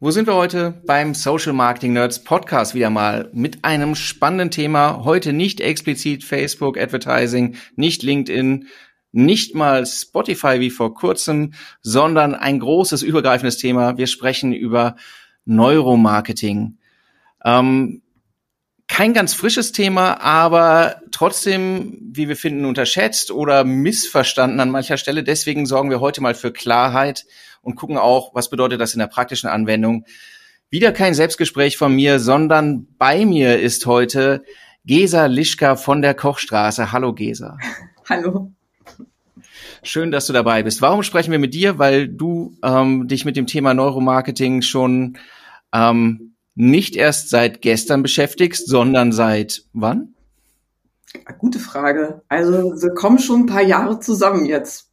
wo sind wir heute? Beim Social Marketing Nerds Podcast wieder mal mit einem spannenden Thema. Heute nicht explizit Facebook Advertising, nicht LinkedIn, nicht mal Spotify wie vor kurzem, sondern ein großes übergreifendes Thema. Wir sprechen über Neuromarketing. Ähm, kein ganz frisches Thema, aber trotzdem, wie wir finden, unterschätzt oder missverstanden an mancher Stelle. Deswegen sorgen wir heute mal für Klarheit und gucken auch, was bedeutet das in der praktischen Anwendung. Wieder kein Selbstgespräch von mir, sondern bei mir ist heute Gesa Lischka von der Kochstraße. Hallo Gesa. Hallo. Schön, dass du dabei bist. Warum sprechen wir mit dir? Weil du ähm, dich mit dem Thema Neuromarketing schon ähm, nicht erst seit gestern beschäftigst, sondern seit wann? Gute Frage. Also wir kommen schon ein paar Jahre zusammen jetzt.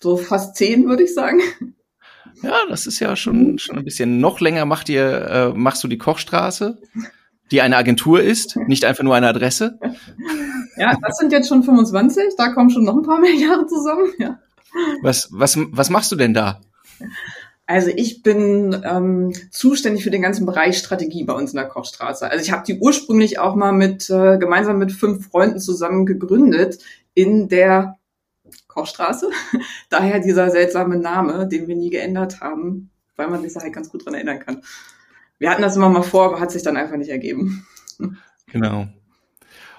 So fast zehn, würde ich sagen. Ja, das ist ja schon, schon ein bisschen noch länger macht ihr, äh, machst du die Kochstraße, die eine Agentur ist, nicht einfach nur eine Adresse. Ja, das sind jetzt schon 25, da kommen schon noch ein paar mehr Jahre zusammen, ja. Was, was, was machst du denn da? Also ich bin ähm, zuständig für den ganzen Bereich Strategie bei uns in der Kochstraße. Also ich habe die ursprünglich auch mal mit äh, gemeinsam mit fünf Freunden zusammen gegründet in der Kochstraße. Daher dieser seltsame Name, den wir nie geändert haben, weil man sich da halt ganz gut dran erinnern kann. Wir hatten das immer mal vor, aber hat sich dann einfach nicht ergeben. Genau.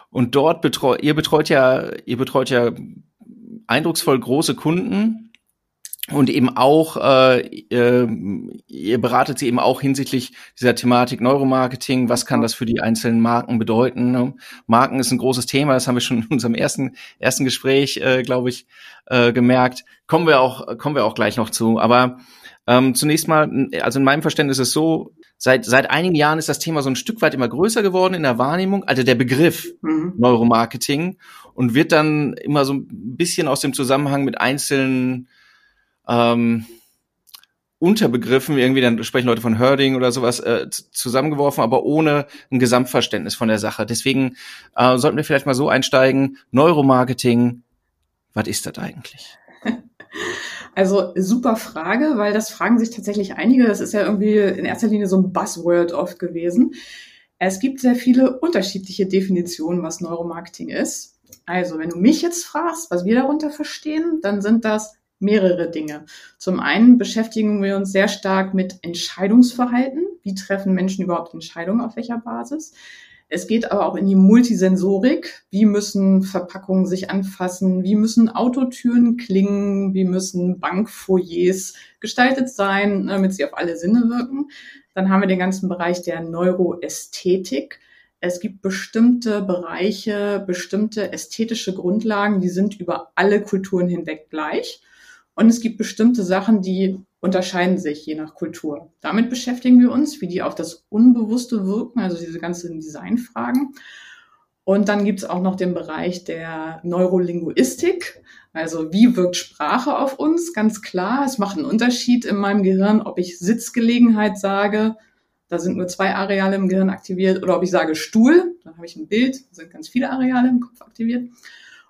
Und dort betreut, ihr betreut ja, ihr betreut ja eindrucksvoll große Kunden und eben auch, äh, äh, ihr beratet sie eben auch hinsichtlich dieser Thematik Neuromarketing. Was kann das für die einzelnen Marken bedeuten? Ne? Marken ist ein großes Thema, das haben wir schon in unserem ersten ersten Gespräch, äh, glaube ich, äh, gemerkt. Kommen wir auch kommen wir auch gleich noch zu. Aber ähm, zunächst mal, also in meinem Verständnis ist es so, seit seit einigen Jahren ist das Thema so ein Stück weit immer größer geworden in der Wahrnehmung, also der Begriff mhm. Neuromarketing und wird dann immer so ein bisschen aus dem Zusammenhang mit einzelnen ähm, Unterbegriffen, irgendwie dann sprechen Leute von Herding oder sowas, äh, zusammengeworfen, aber ohne ein Gesamtverständnis von der Sache. Deswegen äh, sollten wir vielleicht mal so einsteigen. Neuromarketing, was ist das eigentlich? Also super Frage, weil das fragen sich tatsächlich einige. Das ist ja irgendwie in erster Linie so ein Buzzword oft gewesen. Es gibt sehr viele unterschiedliche Definitionen, was Neuromarketing ist. Also wenn du mich jetzt fragst, was wir darunter verstehen, dann sind das mehrere Dinge. Zum einen beschäftigen wir uns sehr stark mit Entscheidungsverhalten. Wie treffen Menschen überhaupt Entscheidungen auf welcher Basis? Es geht aber auch in die Multisensorik. Wie müssen Verpackungen sich anfassen? Wie müssen Autotüren klingen? Wie müssen Bankfoyers gestaltet sein, damit sie auf alle Sinne wirken? Dann haben wir den ganzen Bereich der Neuroästhetik. Es gibt bestimmte Bereiche, bestimmte ästhetische Grundlagen, die sind über alle Kulturen hinweg gleich. Und es gibt bestimmte Sachen, die unterscheiden sich je nach Kultur. Damit beschäftigen wir uns, wie die auf das Unbewusste wirken, also diese ganzen Designfragen. Und dann gibt es auch noch den Bereich der Neurolinguistik. Also wie wirkt Sprache auf uns? Ganz klar, es macht einen Unterschied in meinem Gehirn, ob ich Sitzgelegenheit sage, da sind nur zwei Areale im Gehirn aktiviert, oder ob ich sage Stuhl, dann habe ich ein Bild, da sind ganz viele Areale im Kopf aktiviert.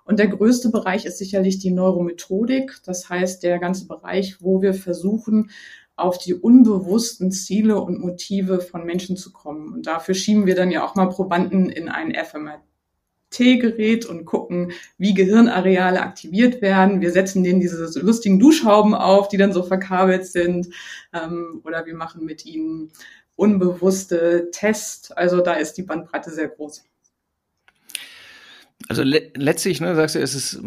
Und der größte Bereich ist sicherlich die Neuromethodik. Das heißt, der ganze Bereich, wo wir versuchen, auf die unbewussten Ziele und Motive von Menschen zu kommen. Und dafür schieben wir dann ja auch mal Probanden in ein FMRT-Gerät und gucken, wie Gehirnareale aktiviert werden. Wir setzen denen diese lustigen Duschhauben auf, die dann so verkabelt sind. Ähm, oder wir machen mit ihnen unbewusste Tests. Also da ist die Bandbreite sehr groß also le letztlich, ne, sagst du, es ist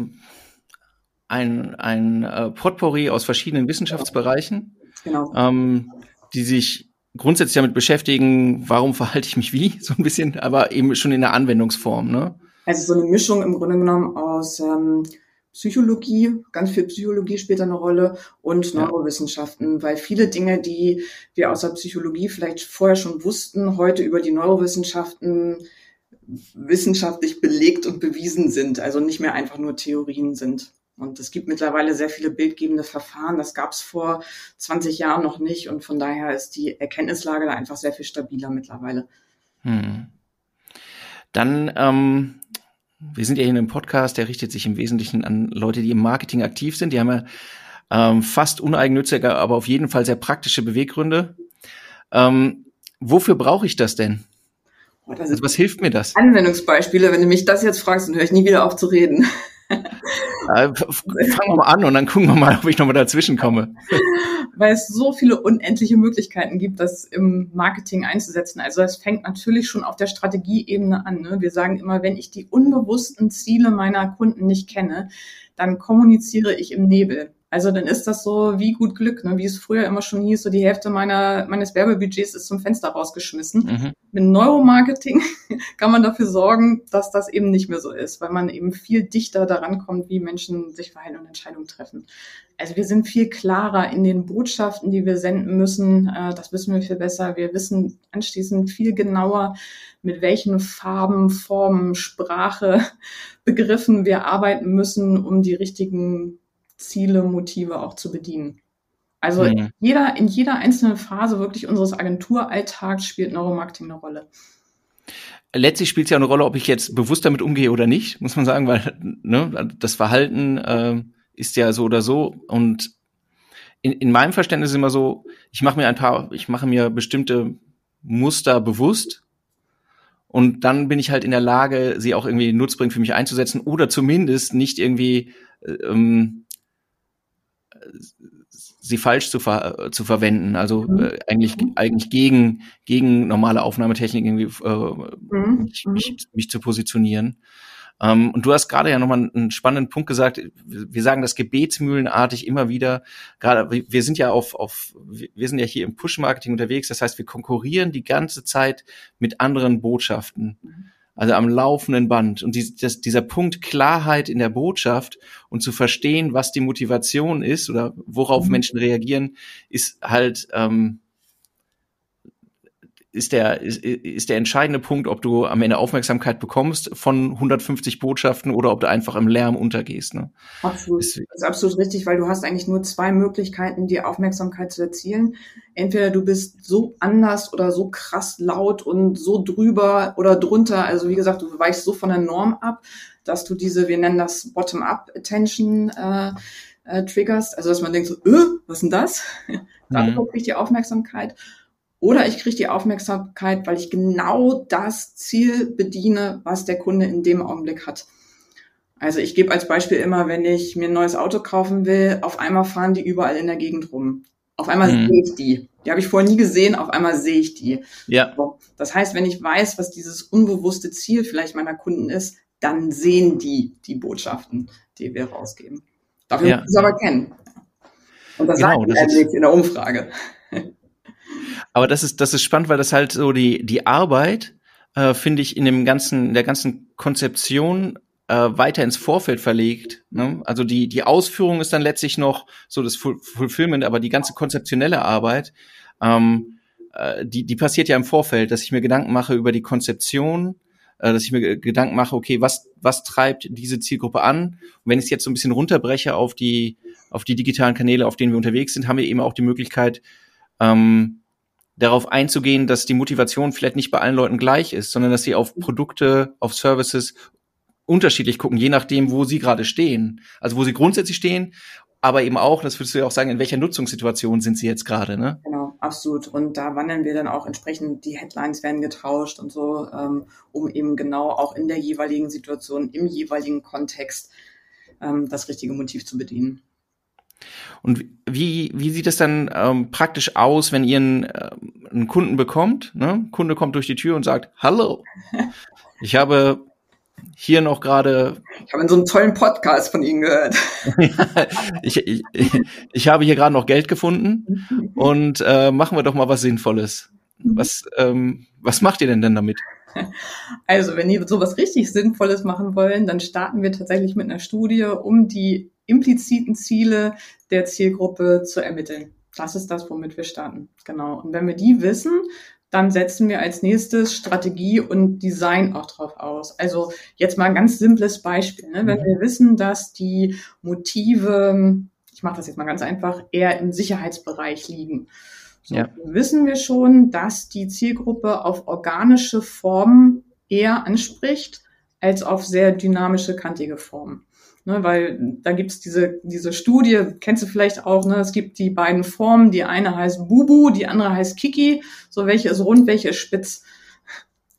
ein, ein äh, Potpourri aus verschiedenen Wissenschaftsbereichen, genau. ähm, die sich grundsätzlich damit beschäftigen, warum verhalte ich mich wie, so ein bisschen, aber eben schon in der Anwendungsform, ne? Also so eine Mischung im Grunde genommen aus ähm, Psychologie, ganz viel Psychologie spielt eine Rolle und Neurowissenschaften, weil viele Dinge, die wir aus der Psychologie vielleicht vorher schon wussten, heute über die Neurowissenschaften wissenschaftlich belegt und bewiesen sind, also nicht mehr einfach nur Theorien sind. Und es gibt mittlerweile sehr viele bildgebende Verfahren. Das gab es vor 20 Jahren noch nicht. Und von daher ist die Erkenntnislage da einfach sehr viel stabiler mittlerweile. Hm. Dann, ähm, wir sind ja hier in einem Podcast, der richtet sich im Wesentlichen an Leute, die im Marketing aktiv sind. Die haben ja ähm, fast uneigennützige, aber auf jeden Fall sehr praktische Beweggründe. Ähm, wofür brauche ich das denn? Also was hilft mir das? Anwendungsbeispiele. Wenn du mich das jetzt fragst, dann höre ich nie wieder auf zu reden. Äh, fangen wir mal an und dann gucken wir mal, ob ich nochmal dazwischen komme. Weil es so viele unendliche Möglichkeiten gibt, das im Marketing einzusetzen. Also es fängt natürlich schon auf der Strategieebene an. Ne? Wir sagen immer, wenn ich die unbewussten Ziele meiner Kunden nicht kenne, dann kommuniziere ich im Nebel. Also dann ist das so wie gut Glück, ne? wie es früher immer schon hieß, so die Hälfte meiner, meines Werbebudgets ist zum Fenster rausgeschmissen. Mhm. Mit Neuromarketing kann man dafür sorgen, dass das eben nicht mehr so ist, weil man eben viel dichter daran kommt, wie Menschen sich verhalten und Entscheidungen treffen. Also wir sind viel klarer in den Botschaften, die wir senden müssen. Äh, das wissen wir viel besser. Wir wissen anschließend viel genauer, mit welchen Farben, Formen, Sprache, Begriffen wir arbeiten müssen, um die richtigen Ziele, Motive auch zu bedienen. Also mhm. in, jeder, in jeder einzelnen Phase wirklich unseres Agenturalltags spielt Neuromarketing eine Rolle. Letztlich spielt es ja eine Rolle, ob ich jetzt bewusst damit umgehe oder nicht, muss man sagen, weil ne, das Verhalten äh, ist ja so oder so. Und in, in meinem Verständnis ist immer so, ich mache mir ein paar, ich mache mir bestimmte Muster bewusst und dann bin ich halt in der Lage, sie auch irgendwie nutzbringend für mich einzusetzen oder zumindest nicht irgendwie äh, ähm, sie falsch zu, ver zu verwenden, also mhm. äh, eigentlich eigentlich gegen gegen normale Aufnahmetechnik irgendwie äh, mhm. mich, mich, mhm. mich, zu positionieren. Ähm, und du hast gerade ja nochmal einen spannenden Punkt gesagt. Wir sagen das gebetsmühlenartig immer wieder. Gerade wir sind ja auf auf wir sind ja hier im Push-Marketing unterwegs. Das heißt, wir konkurrieren die ganze Zeit mit anderen Botschaften. Mhm also am laufenden Band. Und die, das, dieser Punkt Klarheit in der Botschaft und zu verstehen, was die Motivation ist oder worauf mhm. Menschen reagieren, ist halt ähm, ist der, ist, ist der entscheidende Punkt, ob du am Ende Aufmerksamkeit bekommst von 150 Botschaften oder ob du einfach im Lärm untergehst. Ne? Absolut. Das ist absolut richtig, weil du hast eigentlich nur zwei Möglichkeiten, die Aufmerksamkeit zu erzielen. Entweder du bist so anders oder so krass laut und so drüber oder drunter. Also wie gesagt, du weichst so von der Norm ab, dass du diese, wir nennen das Bottom-up-Attention, äh, äh, triggerst. Also dass man denkt so, äh, was ist denn das? Dafür mhm. kriegt die Aufmerksamkeit. Oder ich kriege die Aufmerksamkeit, weil ich genau das Ziel bediene, was der Kunde in dem Augenblick hat. Also ich gebe als Beispiel immer, wenn ich mir ein neues Auto kaufen will, auf einmal fahren die überall in der Gegend rum. Auf einmal mhm. sehe ich die. Die habe ich vorher nie gesehen, auf einmal sehe ich die. Ja. Das heißt, wenn ich weiß, was dieses unbewusste Ziel vielleicht meiner Kunden ist, dann sehen die die Botschaften, die wir rausgeben. Dafür ja. muss ich es aber kennen. Und das genau, sagt das in der Umfrage. Aber das ist, das ist spannend, weil das halt so die, die Arbeit, äh, finde ich, in dem ganzen, in der ganzen Konzeption äh, weiter ins Vorfeld verlegt. Ne? Also die, die Ausführung ist dann letztlich noch so das Fulfillment, aber die ganze konzeptionelle Arbeit, ähm, äh, die, die passiert ja im Vorfeld, dass ich mir Gedanken mache über die Konzeption, äh, dass ich mir Gedanken mache, okay, was, was treibt diese Zielgruppe an? Und wenn ich es jetzt so ein bisschen runterbreche auf die, auf die digitalen Kanäle, auf denen wir unterwegs sind, haben wir eben auch die Möglichkeit, ähm, darauf einzugehen, dass die Motivation vielleicht nicht bei allen Leuten gleich ist, sondern dass sie auf Produkte, auf Services unterschiedlich gucken, je nachdem, wo sie gerade stehen. Also wo sie grundsätzlich stehen, aber eben auch, das würdest du ja auch sagen, in welcher Nutzungssituation sind sie jetzt gerade, ne? Genau, absolut. Und da wandeln wir dann auch entsprechend, die Headlines werden getauscht und so, ähm, um eben genau auch in der jeweiligen Situation, im jeweiligen Kontext ähm, das richtige Motiv zu bedienen. Und wie, wie sieht es dann ähm, praktisch aus, wenn ihr einen, äh, einen Kunden bekommt? Ne? Kunde kommt durch die Tür und sagt, hallo, ich habe hier noch gerade. Ich habe in so einem tollen Podcast von Ihnen gehört. ich, ich, ich habe hier gerade noch Geld gefunden und äh, machen wir doch mal was Sinnvolles. Was, ähm, was macht ihr denn denn damit? Also, wenn ihr sowas richtig Sinnvolles machen wollen, dann starten wir tatsächlich mit einer Studie, um die impliziten Ziele der Zielgruppe zu ermitteln. Das ist das, womit wir starten. Genau. Und wenn wir die wissen, dann setzen wir als nächstes Strategie und Design auch drauf aus. Also jetzt mal ein ganz simples Beispiel. Ne? Wenn mhm. wir wissen, dass die Motive, ich mache das jetzt mal ganz einfach, eher im Sicherheitsbereich liegen. So, ja. wissen wir schon, dass die Zielgruppe auf organische Formen eher anspricht als auf sehr dynamische, kantige Formen. Ne, weil da gibt's diese, diese Studie, kennst du vielleicht auch, ne? es gibt die beiden Formen, die eine heißt Bubu, die andere heißt Kiki, so welche ist rund, welche ist spitz.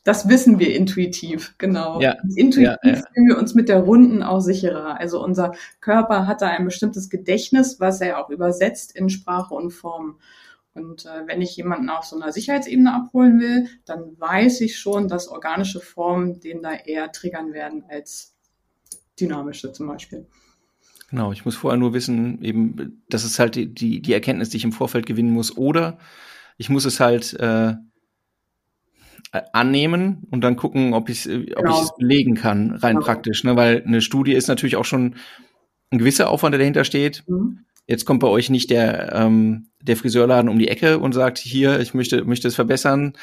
Das wissen wir intuitiv, genau. Ja, intuitiv ja, ja. fühlen wir uns mit der Runden auch sicherer. Also unser Körper hat da ein bestimmtes Gedächtnis, was er auch übersetzt in Sprache und Form. Und äh, wenn ich jemanden auf so einer Sicherheitsebene abholen will, dann weiß ich schon, dass organische Formen den da eher triggern werden als dynamische zum Beispiel. Genau, ich muss vorher nur wissen, eben, das ist halt die, die, die Erkenntnis, die ich im Vorfeld gewinnen muss. Oder ich muss es halt äh, annehmen und dann gucken, ob ich äh, ob genau. ich es belegen kann, rein genau. praktisch. Ne? Weil eine Studie ist natürlich auch schon ein gewisser Aufwand, der dahinter steht. Mhm. Jetzt kommt bei euch nicht der, ähm, der Friseurladen um die Ecke und sagt, hier, ich möchte, möchte es verbessern,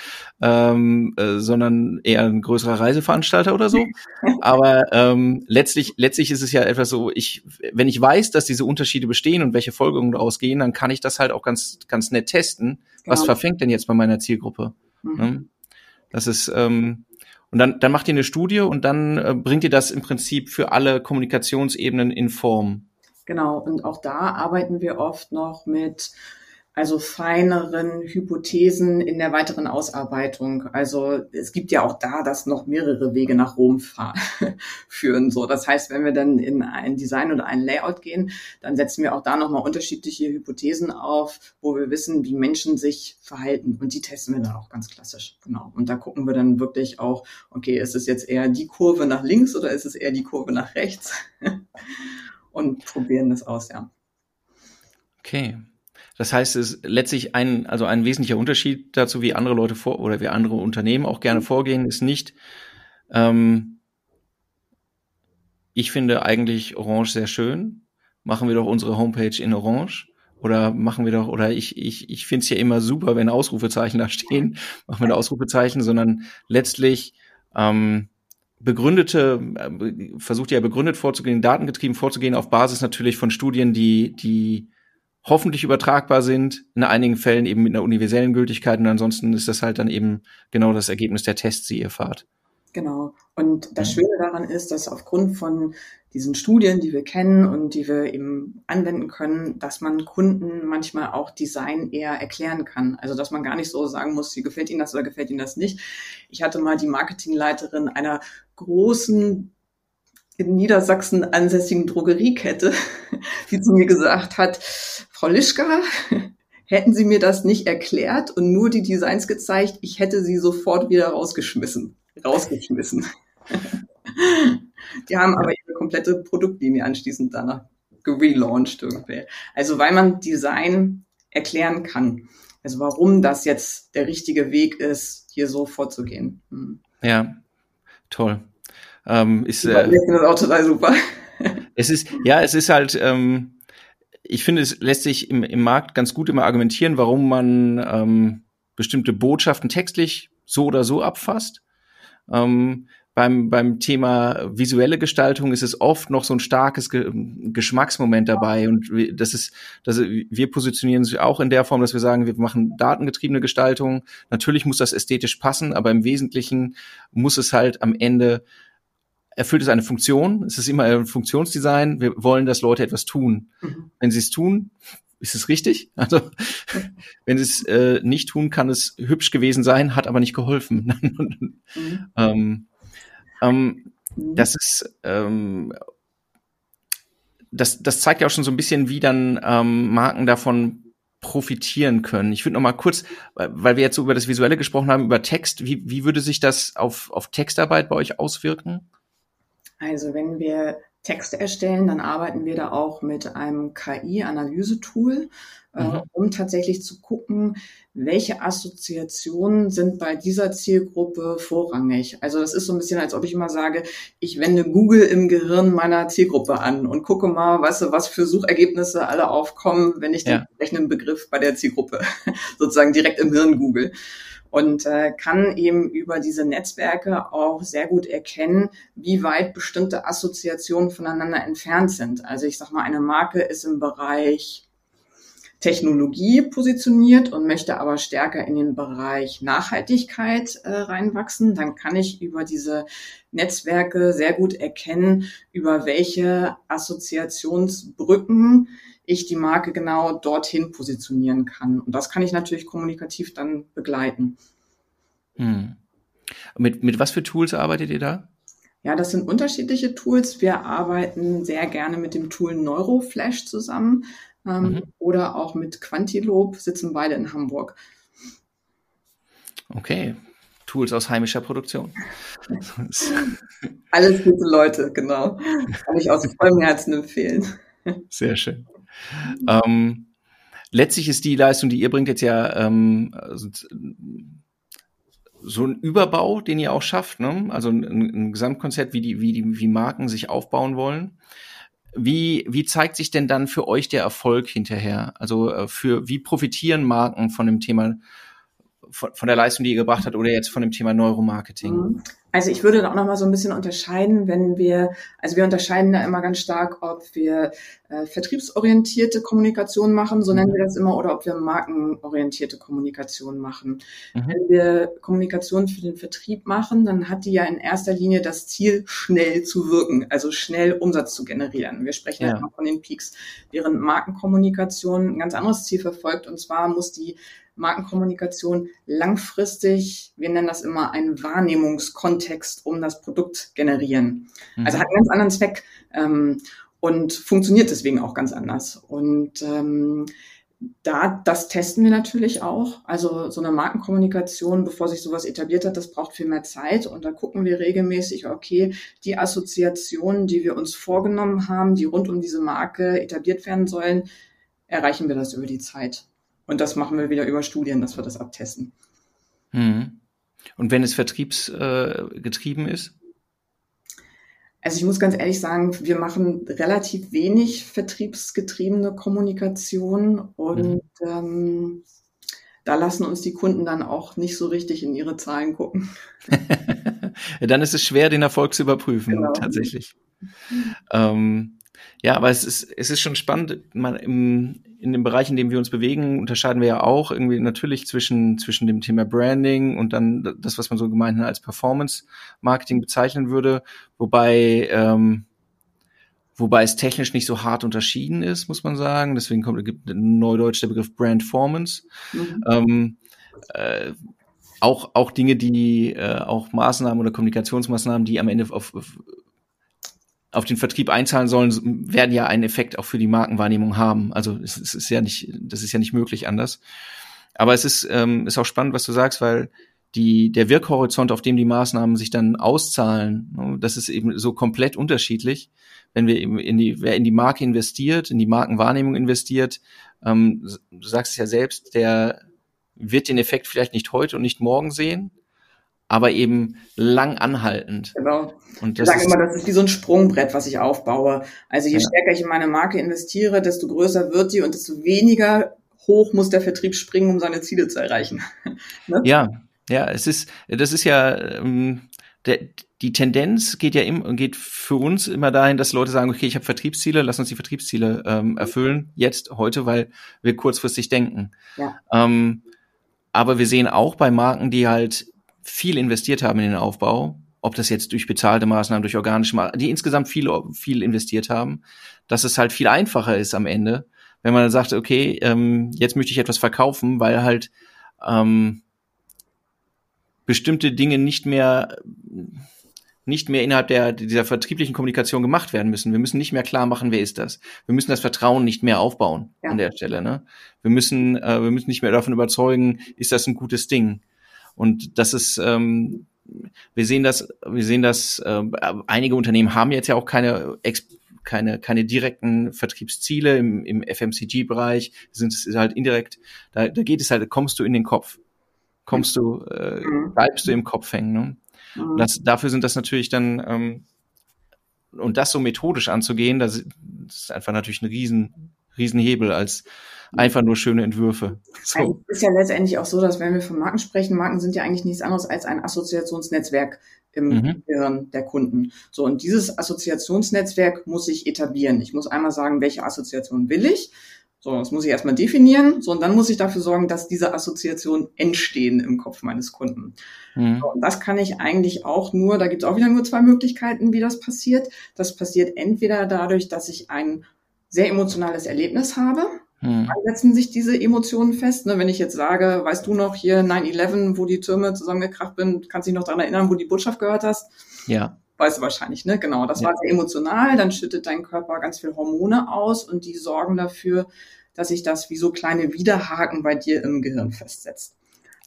ähm, äh, sondern eher ein größerer Reiseveranstalter oder so. Aber ähm, letztlich, letztlich ist es ja etwas so, ich, wenn ich weiß, dass diese Unterschiede bestehen und welche Folgerungen daraus gehen, dann kann ich das halt auch ganz, ganz nett testen. Was genau. verfängt denn jetzt bei meiner Zielgruppe? Mhm. Ne? Das ist, ähm, und dann, dann macht ihr eine Studie und dann äh, bringt ihr das im Prinzip für alle Kommunikationsebenen in Form. Genau, und auch da arbeiten wir oft noch mit also feineren Hypothesen in der weiteren Ausarbeitung. Also es gibt ja auch da, dass noch mehrere Wege nach Rom führen. So, das heißt, wenn wir dann in ein Design oder ein Layout gehen, dann setzen wir auch da nochmal unterschiedliche Hypothesen auf, wo wir wissen, wie Menschen sich verhalten. Und die testen wir dann auch ganz klassisch. Genau. Und da gucken wir dann wirklich auch, okay, ist es jetzt eher die Kurve nach links oder ist es eher die Kurve nach rechts? und probieren das aus, ja. Okay. Das heißt, es ist letztlich ein, also ein wesentlicher Unterschied dazu, wie andere Leute vor oder wie andere Unternehmen auch gerne vorgehen, ist nicht, ähm, ich finde eigentlich Orange sehr schön. Machen wir doch unsere Homepage in Orange. Oder machen wir doch, oder ich, ich, ich finde es ja immer super, wenn Ausrufezeichen da stehen, machen wir da Ausrufezeichen, sondern letztlich ähm, begründete, äh, versucht ja begründet vorzugehen, datengetrieben vorzugehen, auf Basis natürlich von Studien, die, die hoffentlich übertragbar sind, in einigen Fällen eben mit einer universellen Gültigkeit und ansonsten ist das halt dann eben genau das Ergebnis der Tests, die ihr fahrt. Genau. Und das Schöne daran ist, dass aufgrund von diesen Studien, die wir kennen und die wir eben anwenden können, dass man Kunden manchmal auch Design eher erklären kann. Also dass man gar nicht so sagen muss, wie gefällt Ihnen das oder gefällt Ihnen das nicht. Ich hatte mal die Marketingleiterin einer großen in Niedersachsen ansässigen Drogeriekette, die zu mir gesagt hat, Frau Lischka, hätten Sie mir das nicht erklärt und nur die Designs gezeigt, ich hätte sie sofort wieder rausgeschmissen rausgeschmissen. die haben aber ihre komplette Produktlinie anschließend danach gelauncht irgendwie. Also weil man Design erklären kann. Also warum das jetzt der richtige Weg ist, hier so vorzugehen. Hm. Ja, toll. Ähm, ist, äh, ich finde das auch total super. Es ist, ja, es ist halt, ähm, ich finde, es lässt sich im, im Markt ganz gut immer argumentieren, warum man ähm, bestimmte Botschaften textlich so oder so abfasst. Ähm, beim, beim Thema visuelle Gestaltung ist es oft noch so ein starkes Ge Geschmacksmoment dabei. Und das ist, das, wir positionieren uns auch in der Form, dass wir sagen, wir machen datengetriebene Gestaltung. Natürlich muss das ästhetisch passen, aber im Wesentlichen muss es halt am Ende erfüllt es eine Funktion. Es ist immer ein Funktionsdesign. Wir wollen, dass Leute etwas tun. Mhm. Wenn sie es tun, ist es richtig? Also, wenn sie es äh, nicht tun, kann es hübsch gewesen sein, hat aber nicht geholfen. mhm. ähm, ähm, mhm. das ist, ähm, das, das zeigt ja auch schon so ein bisschen, wie dann ähm, Marken davon profitieren können. Ich würde noch mal kurz, weil wir jetzt so über das Visuelle gesprochen haben, über Text, wie, wie würde sich das auf, auf Textarbeit bei euch auswirken? Also wenn wir Texte erstellen, dann arbeiten wir da auch mit einem KI-Analyse-Tool, äh, mhm. um tatsächlich zu gucken, welche Assoziationen sind bei dieser Zielgruppe vorrangig. Also das ist so ein bisschen, als ob ich immer sage, ich wende Google im Gehirn meiner Zielgruppe an und gucke mal, weißt du, was für Suchergebnisse alle aufkommen, wenn ich den ja. entsprechenden Begriff bei der Zielgruppe sozusagen direkt im Hirn google und äh, kann eben über diese Netzwerke auch sehr gut erkennen, wie weit bestimmte Assoziationen voneinander entfernt sind. Also ich sage mal, eine Marke ist im Bereich Technologie positioniert und möchte aber stärker in den Bereich Nachhaltigkeit äh, reinwachsen, dann kann ich über diese Netzwerke sehr gut erkennen, über welche Assoziationsbrücken ich die Marke genau dorthin positionieren kann. Und das kann ich natürlich kommunikativ dann begleiten. Hm. Mit, mit was für Tools arbeitet ihr da? Ja, das sind unterschiedliche Tools. Wir arbeiten sehr gerne mit dem Tool Neuroflash zusammen ähm, mhm. oder auch mit Quantilope, sitzen beide in Hamburg. Okay, Tools aus heimischer Produktion. Alles gute Leute, genau. Kann ich aus vollem Herzen empfehlen. Sehr schön. Ähm, letztlich ist die Leistung, die ihr bringt, jetzt ja ähm, so ein Überbau, den ihr auch schafft, ne? also ein, ein Gesamtkonzept, wie die, wie die, wie Marken sich aufbauen wollen. Wie, wie zeigt sich denn dann für euch der Erfolg hinterher? Also äh, für wie profitieren Marken von dem Thema von, von der Leistung, die ihr gebracht habt, oder jetzt von dem Thema Neuromarketing? Mhm. Also ich würde da auch noch mal so ein bisschen unterscheiden, wenn wir, also wir unterscheiden da immer ganz stark, ob wir äh, vertriebsorientierte Kommunikation machen, so nennen wir das immer, oder ob wir markenorientierte Kommunikation machen. Mhm. Wenn wir Kommunikation für den Vertrieb machen, dann hat die ja in erster Linie das Ziel, schnell zu wirken, also schnell Umsatz zu generieren. Wir sprechen ja immer von den Peaks, während Markenkommunikation ein ganz anderes Ziel verfolgt, und zwar muss die Markenkommunikation langfristig, wir nennen das immer einen Wahrnehmungskontext um das Produkt generieren. Mhm. Also hat einen ganz anderen Zweck ähm, und funktioniert deswegen auch ganz anders. Und ähm, da, das testen wir natürlich auch. Also so eine Markenkommunikation, bevor sich sowas etabliert hat, das braucht viel mehr Zeit. Und da gucken wir regelmäßig, okay, die Assoziationen, die wir uns vorgenommen haben, die rund um diese Marke etabliert werden sollen, erreichen wir das über die Zeit. Und das machen wir wieder über Studien, dass wir das abtesten. Hm. Und wenn es vertriebsgetrieben äh, ist? Also ich muss ganz ehrlich sagen, wir machen relativ wenig vertriebsgetriebene Kommunikation und mhm. ähm, da lassen uns die Kunden dann auch nicht so richtig in ihre Zahlen gucken. dann ist es schwer, den Erfolg zu überprüfen, genau. tatsächlich. Ähm, ja, aber es ist, es ist schon spannend, man im, in dem Bereich, in dem wir uns bewegen, unterscheiden wir ja auch irgendwie natürlich zwischen, zwischen dem Thema Branding und dann das, was man so gemeinhin als Performance-Marketing bezeichnen würde, wobei, ähm, wobei es technisch nicht so hart unterschieden ist, muss man sagen. Deswegen kommt, gibt neudeutsch der Begriff Brandformance. Mhm. Ähm, äh, auch, auch Dinge, die, äh, auch Maßnahmen oder Kommunikationsmaßnahmen, die am Ende auf, auf auf den Vertrieb einzahlen sollen, werden ja einen Effekt auch für die Markenwahrnehmung haben. Also es, es ist ja nicht, das ist ja nicht möglich anders. Aber es ist, ähm, ist auch spannend, was du sagst, weil die, der Wirkhorizont, auf dem die Maßnahmen sich dann auszahlen, ne, das ist eben so komplett unterschiedlich. Wenn wir eben in die, wer in die Marke investiert, in die Markenwahrnehmung investiert, ähm, du sagst es ja selbst, der wird den Effekt vielleicht nicht heute und nicht morgen sehen, aber eben lang anhaltend. Genau. Und das ich sage immer, das ist wie so ein Sprungbrett, was ich aufbaue. Also je ja. stärker ich in meine Marke investiere, desto größer wird sie und desto weniger hoch muss der Vertrieb springen, um seine Ziele zu erreichen. ne? Ja, ja, es ist, das ist ja, ähm, der, die Tendenz geht ja im, geht für uns immer dahin, dass Leute sagen, okay, ich habe Vertriebsziele, lass uns die Vertriebsziele ähm, erfüllen, jetzt, heute, weil wir kurzfristig denken. Ja. Ähm, aber wir sehen auch bei Marken, die halt viel investiert haben in den Aufbau, ob das jetzt durch bezahlte Maßnahmen, durch organische Maßnahmen, die insgesamt viel, viel investiert haben, dass es halt viel einfacher ist am Ende, wenn man dann sagt, okay, ähm, jetzt möchte ich etwas verkaufen, weil halt ähm, bestimmte Dinge nicht mehr nicht mehr innerhalb der, dieser vertrieblichen Kommunikation gemacht werden müssen. Wir müssen nicht mehr klar machen, wer ist das. Wir müssen das Vertrauen nicht mehr aufbauen ja. an der Stelle. Ne? Wir müssen, äh, wir müssen nicht mehr davon überzeugen, ist das ein gutes Ding. Und das ist, ähm, wir sehen das, wir sehen das, äh, einige Unternehmen haben jetzt ja auch keine keine, keine direkten Vertriebsziele im, im FMCG-Bereich, sind es halt indirekt, da, da geht es halt, kommst du in den Kopf. Kommst du, äh, mhm. bleibst du im Kopf hängen. Ne? Mhm. Das, dafür sind das natürlich dann, ähm, und das so methodisch anzugehen, das ist einfach natürlich ein riesen, riesen Hebel als einfach nur schöne Entwürfe. So. Es ist ja letztendlich auch so, dass wenn wir von Marken sprechen, Marken sind ja eigentlich nichts anderes als ein Assoziationsnetzwerk im mhm. Gehirn der Kunden. So, und dieses Assoziationsnetzwerk muss ich etablieren. Ich muss einmal sagen, welche Assoziation will ich? So, das muss ich erstmal definieren. So, und dann muss ich dafür sorgen, dass diese Assoziationen entstehen im Kopf meines Kunden. Mhm. So, und das kann ich eigentlich auch nur, da gibt es auch wieder nur zwei Möglichkeiten, wie das passiert. Das passiert entweder dadurch, dass ich ein sehr emotionales Erlebnis habe. Hm. setzen sich diese Emotionen fest. Ne? Wenn ich jetzt sage, weißt du noch hier 9-11, wo die Türme zusammengekracht sind, kannst du dich noch daran erinnern, wo die Botschaft gehört hast? Ja. Weißt du wahrscheinlich, ne? Genau. Das ja. war sehr emotional. Dann schüttet dein Körper ganz viel Hormone aus und die sorgen dafür, dass sich das wie so kleine Widerhaken bei dir im Gehirn festsetzt.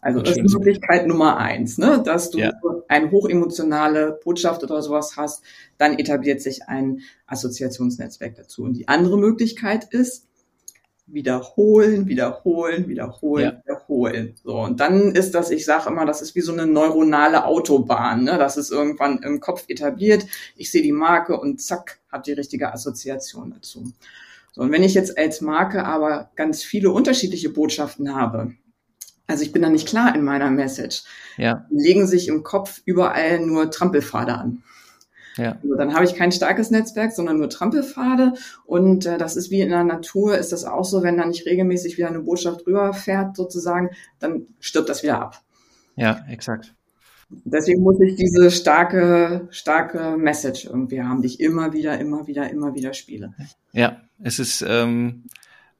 Also das ist Möglichkeit Nummer eins, ne? dass du ja. eine hochemotionale Botschaft oder sowas hast, dann etabliert sich ein Assoziationsnetzwerk dazu. Und die andere Möglichkeit ist, wiederholen, wiederholen, wiederholen, ja. wiederholen. So, und dann ist das, ich sage immer, das ist wie so eine neuronale Autobahn. Ne? Das ist irgendwann im Kopf etabliert. Ich sehe die Marke und zack, habe die richtige Assoziation dazu. So, und wenn ich jetzt als Marke aber ganz viele unterschiedliche Botschaften habe, also ich bin da nicht klar in meiner Message, ja. legen sich im Kopf überall nur Trampelpfade an. Ja. Also dann habe ich kein starkes Netzwerk, sondern nur Trampelpfade. Und äh, das ist wie in der Natur, ist das auch so, wenn da nicht regelmäßig wieder eine Botschaft rüberfährt, sozusagen, dann stirbt das wieder ab. Ja, exakt. Deswegen muss ich diese starke, starke Message irgendwie haben, die ich immer wieder, immer wieder, immer wieder spiele. Ja, es ist, ähm,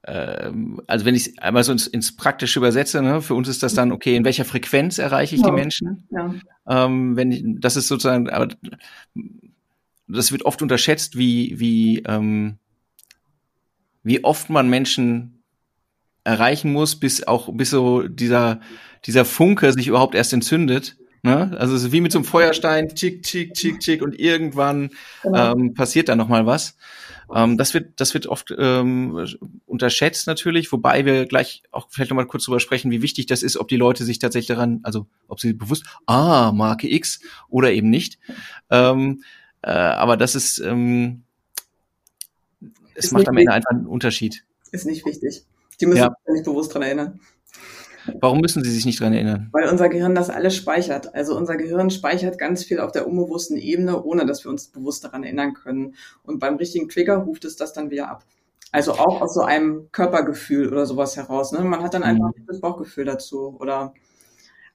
also wenn ich es einmal so ins, ins Praktische übersetze, ne, für uns ist das dann, okay, in welcher Frequenz erreiche ich ja. die Menschen? Ja. Ähm, wenn ich, das ist sozusagen, aber das wird oft unterschätzt, wie, wie, ähm, wie oft man Menschen erreichen muss, bis auch, bis so dieser, dieser Funke sich überhaupt erst entzündet. Ne? Also es ist wie mit so einem Feuerstein, tschick, tschick, tschick, tschick, und irgendwann genau. ähm, passiert da nochmal was. Ähm, das wird, das wird oft ähm, unterschätzt natürlich, wobei wir gleich auch vielleicht nochmal kurz drüber sprechen, wie wichtig das ist, ob die Leute sich tatsächlich daran, also ob sie bewusst, ah, Marke X oder eben nicht. Ähm, äh, aber das ist, ähm, es ist macht am Ende einfach einen Unterschied. Ist nicht wichtig. Die müssen ja. sich nicht bewusst dran erinnern. Warum müssen Sie sich nicht dran erinnern? Weil unser Gehirn das alles speichert. Also unser Gehirn speichert ganz viel auf der unbewussten Ebene, ohne dass wir uns bewusst daran erinnern können. Und beim richtigen Trigger ruft es das dann wieder ab. Also auch aus so einem Körpergefühl oder sowas heraus. Ne? Man hat dann einfach mhm. das Bauchgefühl dazu. Oder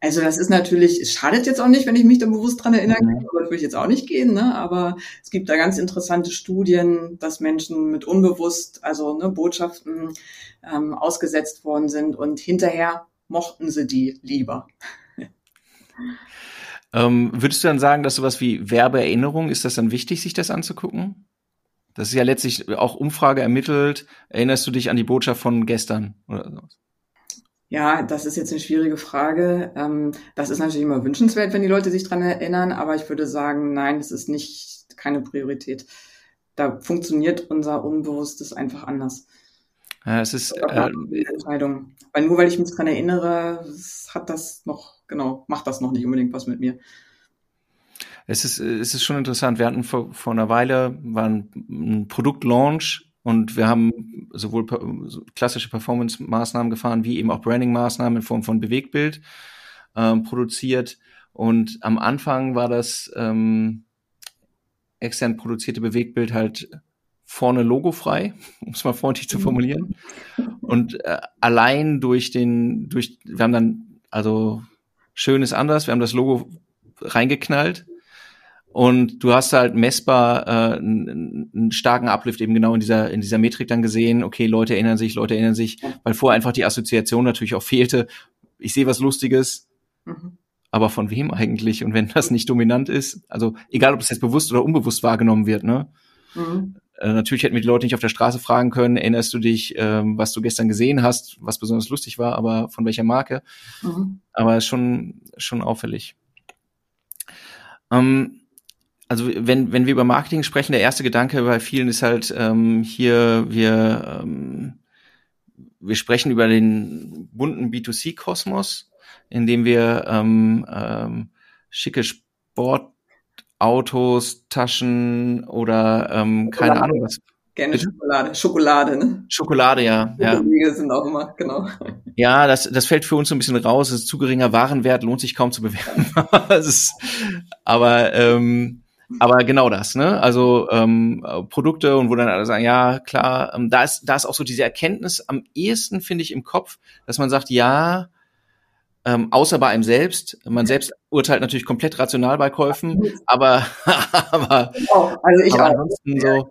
also das ist natürlich, es schadet jetzt auch nicht, wenn ich mich da bewusst dran erinnern kann, aber das würde ich jetzt auch nicht gehen, ne? Aber es gibt da ganz interessante Studien, dass Menschen mit unbewusst, also ne, Botschaften ähm, ausgesetzt worden sind und hinterher mochten sie die lieber. Ähm, würdest du dann sagen, dass sowas wie Werbeerinnerung, ist das dann wichtig, sich das anzugucken? Das ist ja letztlich auch Umfrage ermittelt. Erinnerst du dich an die Botschaft von gestern oder sowas? Ja, das ist jetzt eine schwierige Frage. Ähm, das ist natürlich immer wünschenswert, wenn die Leute sich dran erinnern, aber ich würde sagen, nein, es ist nicht keine Priorität. Da funktioniert unser Unbewusstes einfach anders. Ja, es ist äh, Entscheidung. Weil nur weil ich mich dran erinnere, hat das noch, genau, macht das noch nicht unbedingt was mit mir. Es ist, es ist schon interessant. Wir hatten vor, vor einer Weile war ein, ein Produktlaunch und wir haben sowohl klassische Performance-Maßnahmen gefahren, wie eben auch Branding-Maßnahmen in Form von Bewegtbild ähm, produziert. Und am Anfang war das ähm, extern produzierte Bewegtbild halt vorne logofrei, um es mal freundlich zu formulieren. Und äh, allein durch den, durch, wir haben dann, also schön ist anders, wir haben das Logo reingeknallt und du hast halt messbar äh, einen, einen starken Uplift eben genau in dieser, in dieser Metrik dann gesehen. Okay, Leute erinnern sich, Leute erinnern sich, weil vorher einfach die Assoziation natürlich auch fehlte. Ich sehe was Lustiges, mhm. aber von wem eigentlich? Und wenn das nicht dominant ist, also egal, ob es jetzt bewusst oder unbewusst wahrgenommen wird, ne? Mhm. Äh, natürlich hätten wir die Leute nicht auf der Straße fragen können, erinnerst du dich, ähm, was du gestern gesehen hast, was besonders lustig war, aber von welcher Marke? Mhm. Aber schon, schon auffällig. Ähm, also wenn, wenn wir über Marketing sprechen, der erste Gedanke bei vielen ist halt ähm, hier, wir, ähm, wir sprechen über den bunten B2C-Kosmos, in dem wir ähm, ähm, schicke Sportautos, Taschen oder ähm, keine Ahnung was. Gerne Bitte? Schokolade. Schokolade, ne? Schokolade, ja. ja. sind auch immer, genau. Ja, das, das fällt für uns so ein bisschen raus. Es ist zu geringer Warenwert, lohnt sich kaum zu bewerben. ist, aber ähm, aber genau das, ne? Also ähm, Produkte und wo dann alle sagen, ja, klar, ähm, da ist da ist auch so diese Erkenntnis am ehesten, finde ich, im Kopf, dass man sagt, ja, ähm, außer bei einem selbst. Man selbst urteilt natürlich komplett rational bei Käufen, aber, aber, genau. also ich aber ansonsten so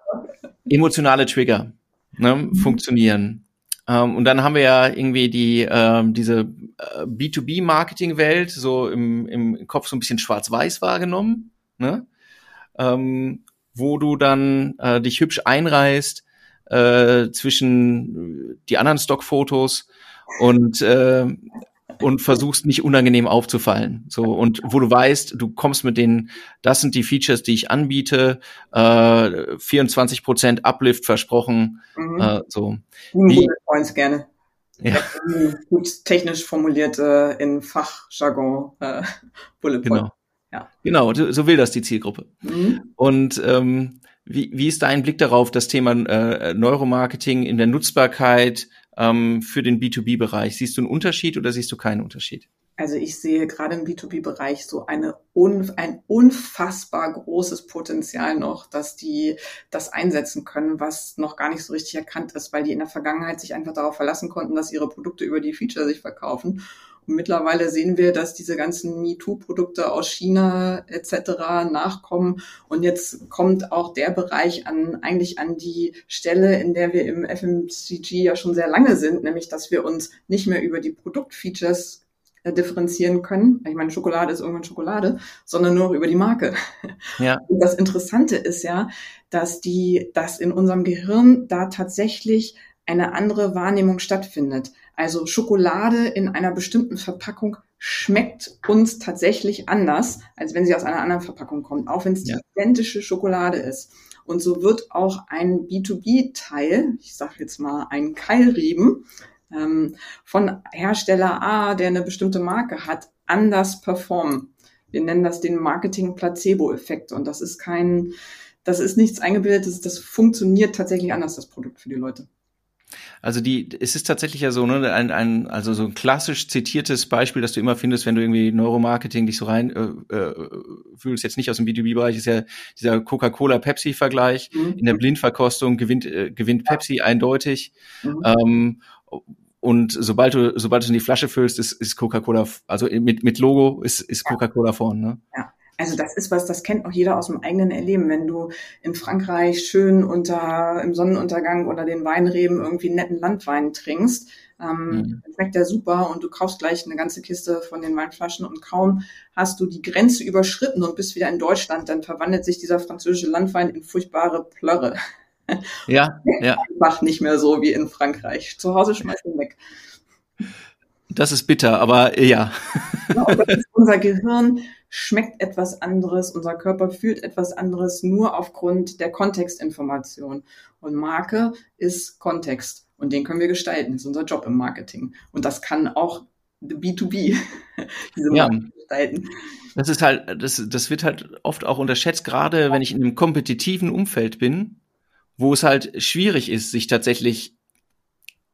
emotionale Trigger ne, mhm. funktionieren. Ähm, und dann haben wir ja irgendwie die ähm, diese äh, B2B-Marketing-Welt so im, im Kopf so ein bisschen schwarz-weiß wahrgenommen. Ne? ähm, wo du dann äh, dich hübsch einreißt äh, zwischen die anderen Stockfotos und äh, und versuchst nicht unangenehm aufzufallen. So und wo du weißt, du kommst mit den, das sind die Features, die ich anbiete, äh, 24 Prozent Uplift versprochen. Mhm. Äh, so. Wie, Points gerne. Ja. Gut technisch formulierte in Fachjargon äh, Bullet Point. Genau. Ja. Genau, so will das die Zielgruppe. Mhm. Und ähm, wie, wie ist dein Blick darauf, das Thema äh, Neuromarketing in der Nutzbarkeit ähm, für den B2B-Bereich? Siehst du einen Unterschied oder siehst du keinen Unterschied? Also ich sehe gerade im B2B-Bereich so eine un, ein unfassbar großes Potenzial noch, dass die das einsetzen können, was noch gar nicht so richtig erkannt ist, weil die in der Vergangenheit sich einfach darauf verlassen konnten, dass ihre Produkte über die Feature sich verkaufen mittlerweile sehen wir, dass diese ganzen MeToo-Produkte aus China etc. nachkommen. Und jetzt kommt auch der Bereich an, eigentlich an die Stelle, in der wir im FMCG ja schon sehr lange sind, nämlich dass wir uns nicht mehr über die Produktfeatures äh, differenzieren können. Ich meine, Schokolade ist irgendwann Schokolade, sondern nur über die Marke. Ja. Und das Interessante ist ja, dass die, dass in unserem Gehirn da tatsächlich eine andere Wahrnehmung stattfindet. Also Schokolade in einer bestimmten Verpackung schmeckt uns tatsächlich anders, als wenn sie aus einer anderen Verpackung kommt, auch wenn es ja. die identische Schokolade ist. Und so wird auch ein B2B-Teil, ich sage jetzt mal ein Keilriemen, ähm, von Hersteller A, der eine bestimmte Marke hat, anders performen. Wir nennen das den Marketing-Placebo-Effekt. Und das ist kein, das ist nichts eingebildetes, das funktioniert tatsächlich anders, das Produkt für die Leute. Also die, es ist tatsächlich ja so, ne, ein, ein, also so ein klassisch zitiertes Beispiel, das du immer findest, wenn du irgendwie Neuromarketing dich so rein äh, äh, fühlst, jetzt nicht aus dem B2B-Bereich, ist ja dieser Coca-Cola-Pepsi-Vergleich. Mhm. In der Blindverkostung gewinnt, äh, gewinnt Pepsi eindeutig. Mhm. Ähm, und sobald du, sobald du in die Flasche füllst, ist, ist Coca-Cola, also mit, mit Logo ist, ist Coca-Cola vorne. Ne? Ja. Also das ist was, das kennt auch jeder aus dem eigenen Erleben. Wenn du in Frankreich schön unter im Sonnenuntergang oder den Weinreben irgendwie einen netten Landwein trinkst, ähm, mhm. schmeckt der super und du kaufst gleich eine ganze Kiste von den Weinflaschen und kaum hast du die Grenze überschritten und bist wieder in Deutschland, dann verwandelt sich dieser französische Landwein in furchtbare Plörre. Ja, ja. Einfach nicht mehr so wie in Frankreich. Zu Hause schmeißt ihn weg. Das ist bitter, aber ja. ja das ist unser Gehirn schmeckt etwas anderes, unser Körper fühlt etwas anderes nur aufgrund der Kontextinformation. Und Marke ist Kontext und den können wir gestalten. Das ist unser Job im Marketing. Und das kann auch B2B diese ja. gestalten. Das ist halt, das, das wird halt oft auch unterschätzt, gerade wenn ich in einem kompetitiven Umfeld bin, wo es halt schwierig ist, sich tatsächlich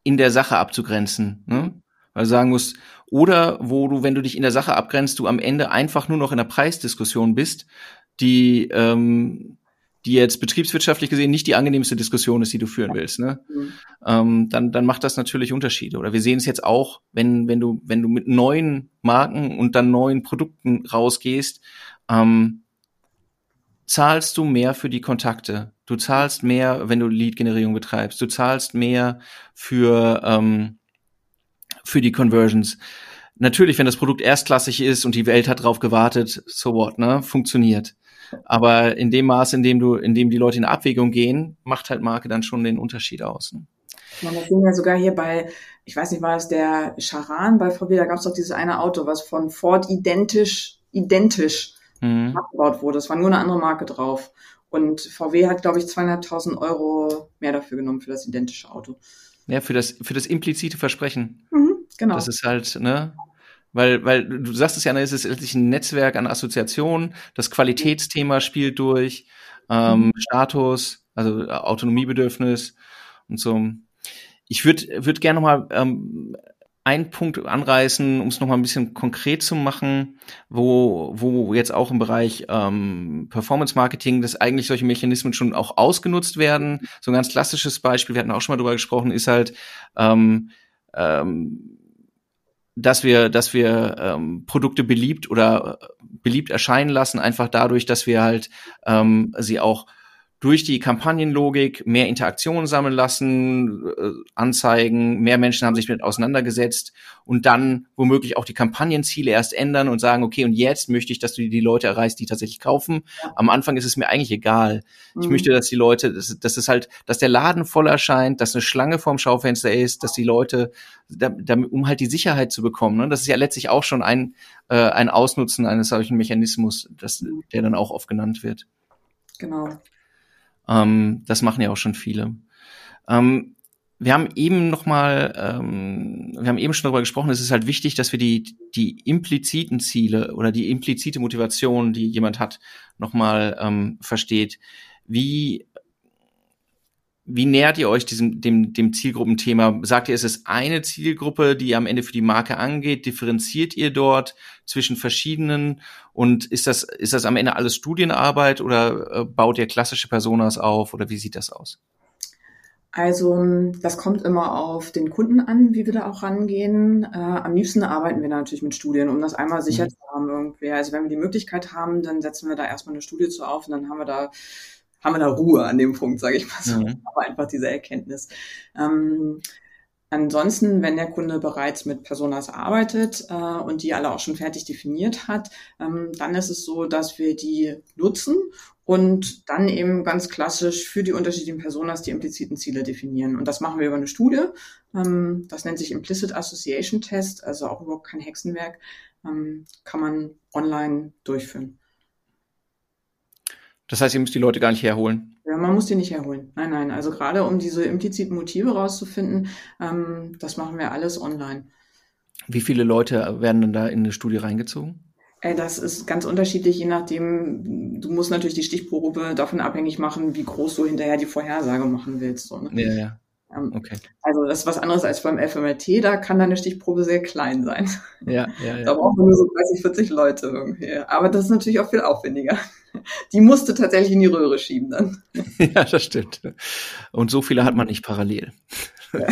in der Sache abzugrenzen. Ne? Weil du sagen musst, oder wo du, wenn du dich in der Sache abgrenzt, du am Ende einfach nur noch in der Preisdiskussion bist, die, ähm, die jetzt betriebswirtschaftlich gesehen nicht die angenehmste Diskussion ist, die du führen willst, ne? Mhm. Ähm, dann, dann macht das natürlich Unterschiede. Oder wir sehen es jetzt auch, wenn, wenn du, wenn du mit neuen Marken und dann neuen Produkten rausgehst, ähm, zahlst du mehr für die Kontakte. Du zahlst mehr, wenn du Lead-Generierung betreibst. Du zahlst mehr für, ähm, für die Conversions. Natürlich, wenn das Produkt erstklassig ist und die Welt hat drauf gewartet, so what, ne, funktioniert. Aber in dem Maß, in dem du, in dem die Leute in Abwägung gehen, macht halt Marke dann schon den Unterschied aus. Ne? Ja, das sehen wir sogar hier bei, ich weiß nicht, war es der Charan bei VW, da gab es doch dieses eine Auto, was von Ford identisch, identisch mhm. abgebaut wurde. Es war nur eine andere Marke drauf. Und VW hat, glaube ich, zweieinhalbtausend Euro mehr dafür genommen für das identische Auto. Ja, für das, für das implizite Versprechen. Mhm, genau. Das ist halt, ne? Weil, weil du sagst es ja, ne, es ist letztlich ein Netzwerk an Assoziationen, das Qualitätsthema spielt durch, ähm, mhm. Status, also Autonomiebedürfnis und so. Ich würde würd gerne nochmal ähm, einen Punkt anreißen, um es nochmal ein bisschen konkret zu machen, wo, wo jetzt auch im Bereich ähm, Performance Marketing, dass eigentlich solche Mechanismen schon auch ausgenutzt werden. So ein ganz klassisches Beispiel, wir hatten auch schon mal drüber gesprochen, ist halt, ähm, ähm, dass wir, dass wir ähm, Produkte beliebt oder beliebt erscheinen lassen, einfach dadurch, dass wir halt ähm, sie auch durch die Kampagnenlogik mehr Interaktionen sammeln lassen, äh, Anzeigen, mehr Menschen haben sich mit auseinandergesetzt und dann womöglich auch die Kampagnenziele erst ändern und sagen, okay, und jetzt möchte ich, dass du die Leute erreichst, die tatsächlich kaufen. Am Anfang ist es mir eigentlich egal. Mhm. Ich möchte, dass die Leute, dass, dass es halt, dass der Laden voll erscheint, dass eine Schlange vorm Schaufenster ist, dass die Leute, da, um halt die Sicherheit zu bekommen. Ne? Das ist ja letztlich auch schon ein, äh, ein Ausnutzen eines solchen Mechanismus, das, der dann auch oft genannt wird. Genau. Ähm, das machen ja auch schon viele. Ähm, wir haben eben noch mal, ähm, wir haben eben schon darüber gesprochen, es ist halt wichtig, dass wir die, die impliziten Ziele oder die implizite Motivation, die jemand hat, noch mal ähm, versteht. Wie wie nähert ihr euch diesem, dem, dem Zielgruppenthema? Sagt ihr, es ist eine Zielgruppe, die am Ende für die Marke angeht? Differenziert ihr dort zwischen verschiedenen? Und ist das, ist das am Ende alles Studienarbeit oder äh, baut ihr klassische Personas auf oder wie sieht das aus? Also das kommt immer auf den Kunden an, wie wir da auch rangehen. Äh, am liebsten arbeiten wir da natürlich mit Studien, um das einmal sicher mhm. zu haben irgendwie. Also wenn wir die Möglichkeit haben, dann setzen wir da erstmal eine Studie zu auf und dann haben wir da haben wir da Ruhe an dem Punkt, sage ich mal so. Mhm. Aber einfach diese Erkenntnis. Ähm, Ansonsten, wenn der Kunde bereits mit Personas arbeitet äh, und die alle auch schon fertig definiert hat, ähm, dann ist es so, dass wir die nutzen und dann eben ganz klassisch für die unterschiedlichen Personas die impliziten Ziele definieren. Und das machen wir über eine Studie. Ähm, das nennt sich Implicit Association Test, also auch überhaupt kein Hexenwerk, ähm, kann man online durchführen. Das heißt, ihr müsst die Leute gar nicht herholen. Ja, man muss die nicht herholen. Nein, nein. Also gerade um diese impliziten Motive rauszufinden, ähm, das machen wir alles online. Wie viele Leute werden denn da in eine Studie reingezogen? Ey, das ist ganz unterschiedlich, je nachdem, du musst natürlich die Stichprobe davon abhängig machen, wie groß du hinterher die Vorhersage machen willst. So, ne? Ja, ja. Ähm, okay. Also das ist was anderes als beim FMRT, da kann deine Stichprobe sehr klein sein. Ja, ja, ja. Da brauchen wir nur so 30, 40 Leute irgendwie. Aber das ist natürlich auch viel aufwendiger. Die musste tatsächlich in die Röhre schieben dann. Ja, das stimmt. Und so viele hat man nicht parallel. Ja.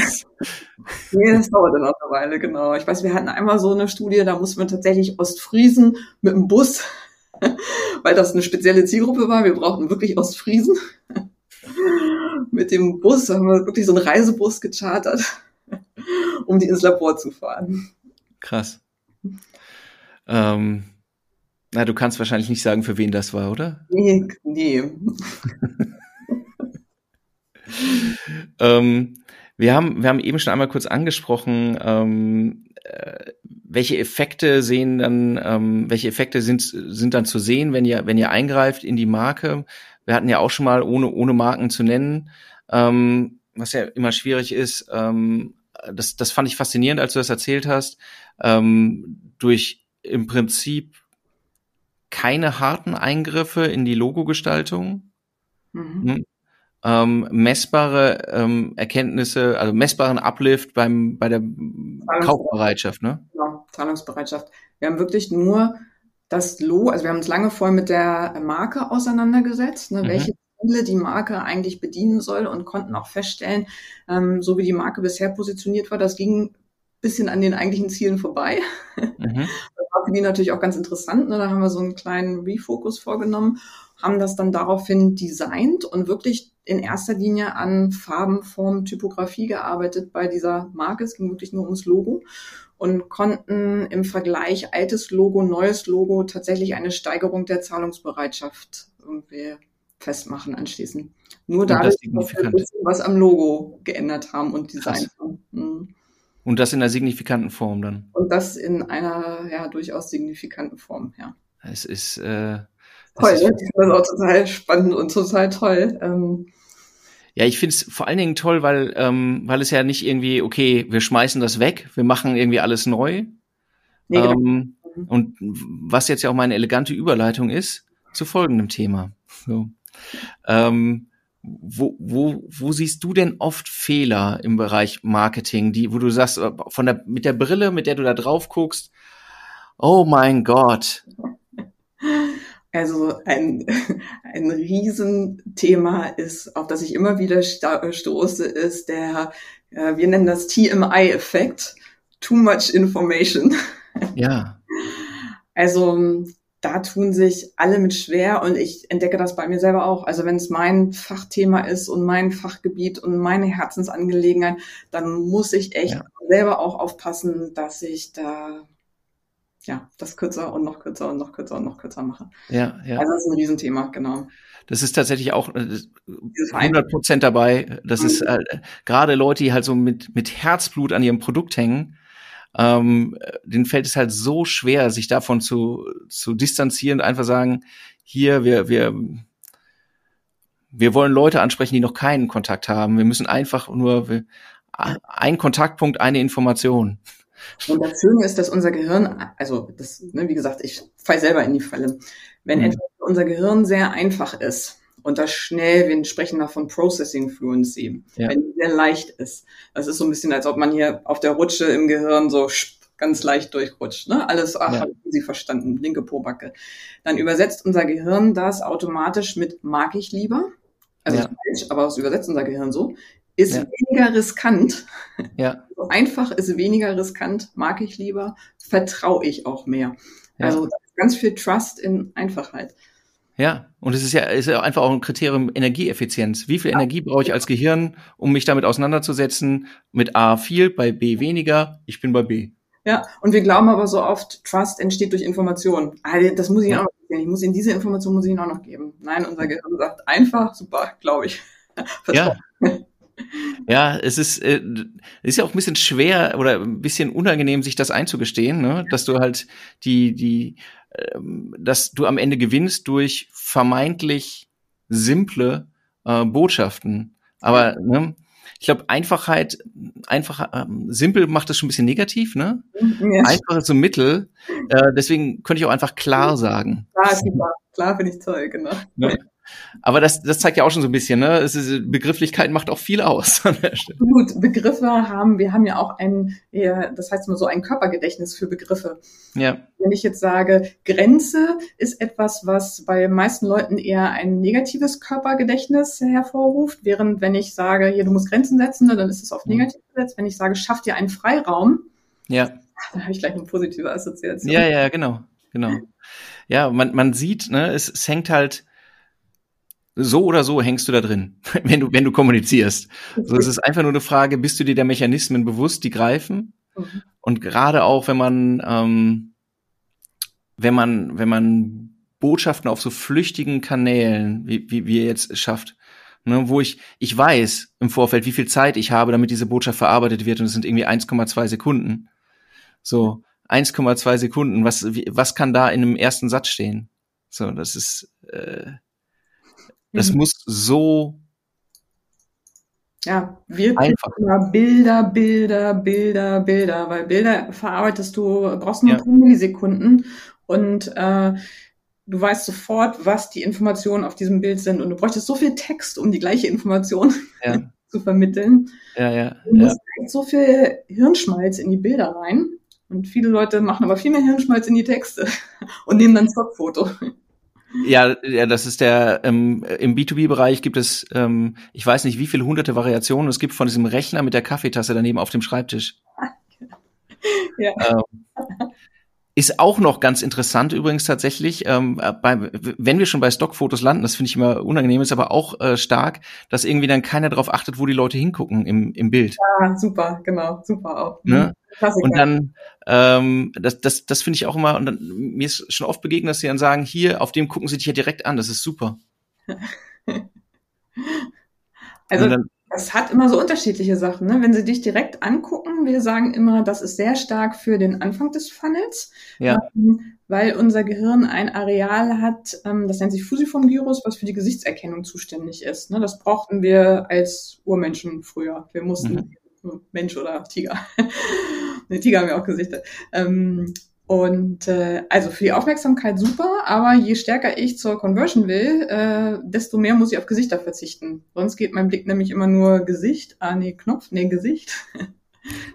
Nee, das dauert dann auch eine Weile, genau. Ich weiß, wir hatten einmal so eine Studie, da mussten wir tatsächlich Ostfriesen mit dem Bus, weil das eine spezielle Zielgruppe war. Wir brauchten wirklich Ostfriesen mit dem Bus, haben wir wirklich so einen Reisebus gechartert, um die ins Labor zu fahren. Krass. Ähm, na, du kannst wahrscheinlich nicht sagen, für wen das war, oder? Nee, nee. ähm, wir haben, wir haben eben schon einmal kurz angesprochen, ähm, äh, welche Effekte sehen dann, ähm, welche Effekte sind, sind dann zu sehen, wenn ihr, wenn ihr eingreift in die Marke? Wir hatten ja auch schon mal, ohne, ohne Marken zu nennen, ähm, was ja immer schwierig ist, ähm, das, das fand ich faszinierend, als du das erzählt hast, ähm, durch im Prinzip keine harten Eingriffe in die Logogestaltung, mhm. Hm? ähm, messbare ähm, Erkenntnisse, also messbaren Uplift beim bei der Kaufbereitschaft, ne? Genau, Zahlungsbereitschaft. Wir haben wirklich nur das Logo, also wir haben uns lange vorher mit der Marke auseinandergesetzt, ne, mhm. welche Ziele die Marke eigentlich bedienen soll und konnten auch feststellen, ähm, so wie die Marke bisher positioniert war, das ging bisschen an den eigentlichen Zielen vorbei. Mhm. Das war für die natürlich auch ganz interessant. Ne? Da haben wir so einen kleinen Refocus vorgenommen, haben das dann daraufhin designt und wirklich in erster Linie an Farben, Form, Typografie gearbeitet bei dieser Marke. Es ging wirklich nur ums Logo und konnten im Vergleich altes Logo, neues Logo tatsächlich eine Steigerung der Zahlungsbereitschaft irgendwie festmachen anschließend. Nur dadurch, dass wir ein bisschen was am Logo geändert haben und designt haben. Mhm. Und das in einer signifikanten Form dann. Und das in einer ja durchaus signifikanten Form, ja. Es ist äh, toll, ist, ne? das ist auch total spannend und total toll. Ähm, ja, ich finde es vor allen Dingen toll, weil, ähm, weil es ja nicht irgendwie, okay, wir schmeißen das weg, wir machen irgendwie alles neu. Nee, genau. ähm, genau. Und was jetzt ja auch meine elegante Überleitung ist zu folgendem Thema. So. Ähm, wo, wo, wo siehst du denn oft Fehler im Bereich Marketing, die, wo du sagst, äh, von der, mit der Brille, mit der du da drauf guckst, oh mein Gott, also ein, ein Riesenthema ist, auf das ich immer wieder stoße, ist der, äh, wir nennen das TMI-Effekt, Too Much Information. Ja. Also da tun sich alle mit schwer und ich entdecke das bei mir selber auch. Also wenn es mein Fachthema ist und mein Fachgebiet und meine Herzensangelegenheit, dann muss ich echt ja. selber auch aufpassen, dass ich da ja, das kürzer und noch kürzer und noch kürzer und noch kürzer mache. Ja, ja. Also das ist ein Riesenthema, genau. Das ist tatsächlich auch 100 äh, Prozent dabei. Das mhm. ist äh, gerade Leute, die halt so mit, mit Herzblut an ihrem Produkt hängen, ähm, denen fällt es halt so schwer, sich davon zu, zu distanzieren, einfach sagen, hier, wir, wir, wir wollen Leute ansprechen, die noch keinen Kontakt haben. Wir müssen einfach nur, wir, ein Kontaktpunkt, eine Information. Und das Schöne ist, dass unser Gehirn, also das, ne, wie gesagt, ich fall selber in die Falle. Wenn mhm. unser Gehirn sehr einfach ist und das schnell, wir sprechen da von Processing Fluency, ja. wenn sehr leicht ist. Das ist so ein bisschen, als ob man hier auf der Rutsche im Gehirn so ganz leicht durchrutscht. Ne? Alles, ach, ja. haben Sie verstanden, linke Pobacke. Dann übersetzt unser Gehirn das automatisch mit mag ich lieber. Also ja. falsch, aber das übersetzt unser Gehirn so ist ja. weniger riskant. Ja. So einfach ist weniger riskant, mag ich lieber, vertraue ich auch mehr. Ja. Also ganz viel Trust in Einfachheit. Ja, und es ist ja, ist ja einfach auch ein Kriterium Energieeffizienz. Wie viel ja. Energie brauche ich als Gehirn, um mich damit auseinanderzusetzen? Mit A viel, bei B weniger, ich bin bei B. Ja, und wir glauben aber so oft, Trust entsteht durch Information. Ah, das muss ich ja. auch noch geben. Ich muss Ihnen diese Information muss ich Ihnen auch noch geben. Nein, unser Gehirn sagt einfach, super, glaube ich. ja. Ja, es ist, äh, ist ja auch ein bisschen schwer oder ein bisschen unangenehm, sich das einzugestehen, ne? dass du halt die, die, äh, dass du am Ende gewinnst durch vermeintlich simple äh, Botschaften. Aber ne, ich glaube, Einfachheit, einfach ähm, simpel macht das schon ein bisschen negativ, ne? Ja. Einfach ist Mittel. Äh, deswegen könnte ich auch einfach klar sagen. Klar, klar, klar finde ich toll, genau. Ja. Aber das, das zeigt ja auch schon so ein bisschen, ne? Es ist, Begrifflichkeit macht auch viel aus. Gut, Begriffe haben, wir haben ja auch ein, das heißt mal so ein Körpergedächtnis für Begriffe. Ja. Wenn ich jetzt sage, Grenze ist etwas, was bei meisten Leuten eher ein negatives Körpergedächtnis hervorruft, während wenn ich sage, hier, du musst Grenzen setzen, dann ist es auf mhm. negativ gesetzt. Wenn ich sage, schaff dir einen Freiraum, ja. dann habe ich gleich eine positive Assoziation. Ja, ja, genau, genau. Ja, man, man sieht, ne, es, es hängt halt, so oder so hängst du da drin, wenn du, wenn du kommunizierst. So, es ist einfach nur eine Frage, bist du dir der Mechanismen bewusst, die greifen? Mhm. Und gerade auch, wenn man, ähm, wenn man, wenn man Botschaften auf so flüchtigen Kanälen, wie, wie, wie ihr jetzt schafft, ne, wo ich, ich weiß im Vorfeld, wie viel Zeit ich habe, damit diese Botschaft verarbeitet wird, und es sind irgendwie 1,2 Sekunden. So, 1,2 Sekunden, was, wie, was kann da in einem ersten Satz stehen? So, das ist, äh, das mhm. muss so ja, wir immer Bilder, Bilder, Bilder, Bilder, weil Bilder verarbeitest du, brauchst nur ja. Millisekunden und äh, du weißt sofort, was die Informationen auf diesem Bild sind und du bräuchtest so viel Text, um die gleiche Information ja. zu vermitteln. Ja, ja. Du musst ja. so viel Hirnschmalz in die Bilder rein und viele Leute machen aber viel mehr Hirnschmalz in die Texte und nehmen dann Stockfoto. Ja, ja, das ist der, ähm, im B2B-Bereich gibt es, ähm, ich weiß nicht, wie viele hunderte Variationen es gibt von diesem Rechner mit der Kaffeetasse daneben auf dem Schreibtisch. ja. Ähm, ist auch noch ganz interessant übrigens tatsächlich, ähm, bei, wenn wir schon bei Stockfotos landen, das finde ich immer unangenehm, ist aber auch äh, stark, dass irgendwie dann keiner darauf achtet, wo die Leute hingucken im, im Bild. Ja, super, genau, super auch. Ne? Und dann, ähm, das, das, das finde ich auch immer, und dann, mir ist schon oft begegnet, dass sie dann sagen, hier, auf dem gucken sie dich ja direkt an, das ist super. also, dann, das hat immer so unterschiedliche Sachen. Ne? Wenn sie dich direkt angucken, wir sagen immer, das ist sehr stark für den Anfang des Funnels. Ja. Ähm, weil unser Gehirn ein Areal hat, ähm, das nennt sich Fusiform Gyrus, was für die Gesichtserkennung zuständig ist. Ne? Das brauchten wir als Urmenschen früher. Wir mussten mhm. Mensch oder Tiger. ne, Tiger haben wir auch Gesichter. Ähm, und äh, also für die Aufmerksamkeit super, aber je stärker ich zur Conversion will, äh, desto mehr muss ich auf Gesichter verzichten. Sonst geht mein Blick nämlich immer nur Gesicht, ah nee, Knopf, nee, Gesicht.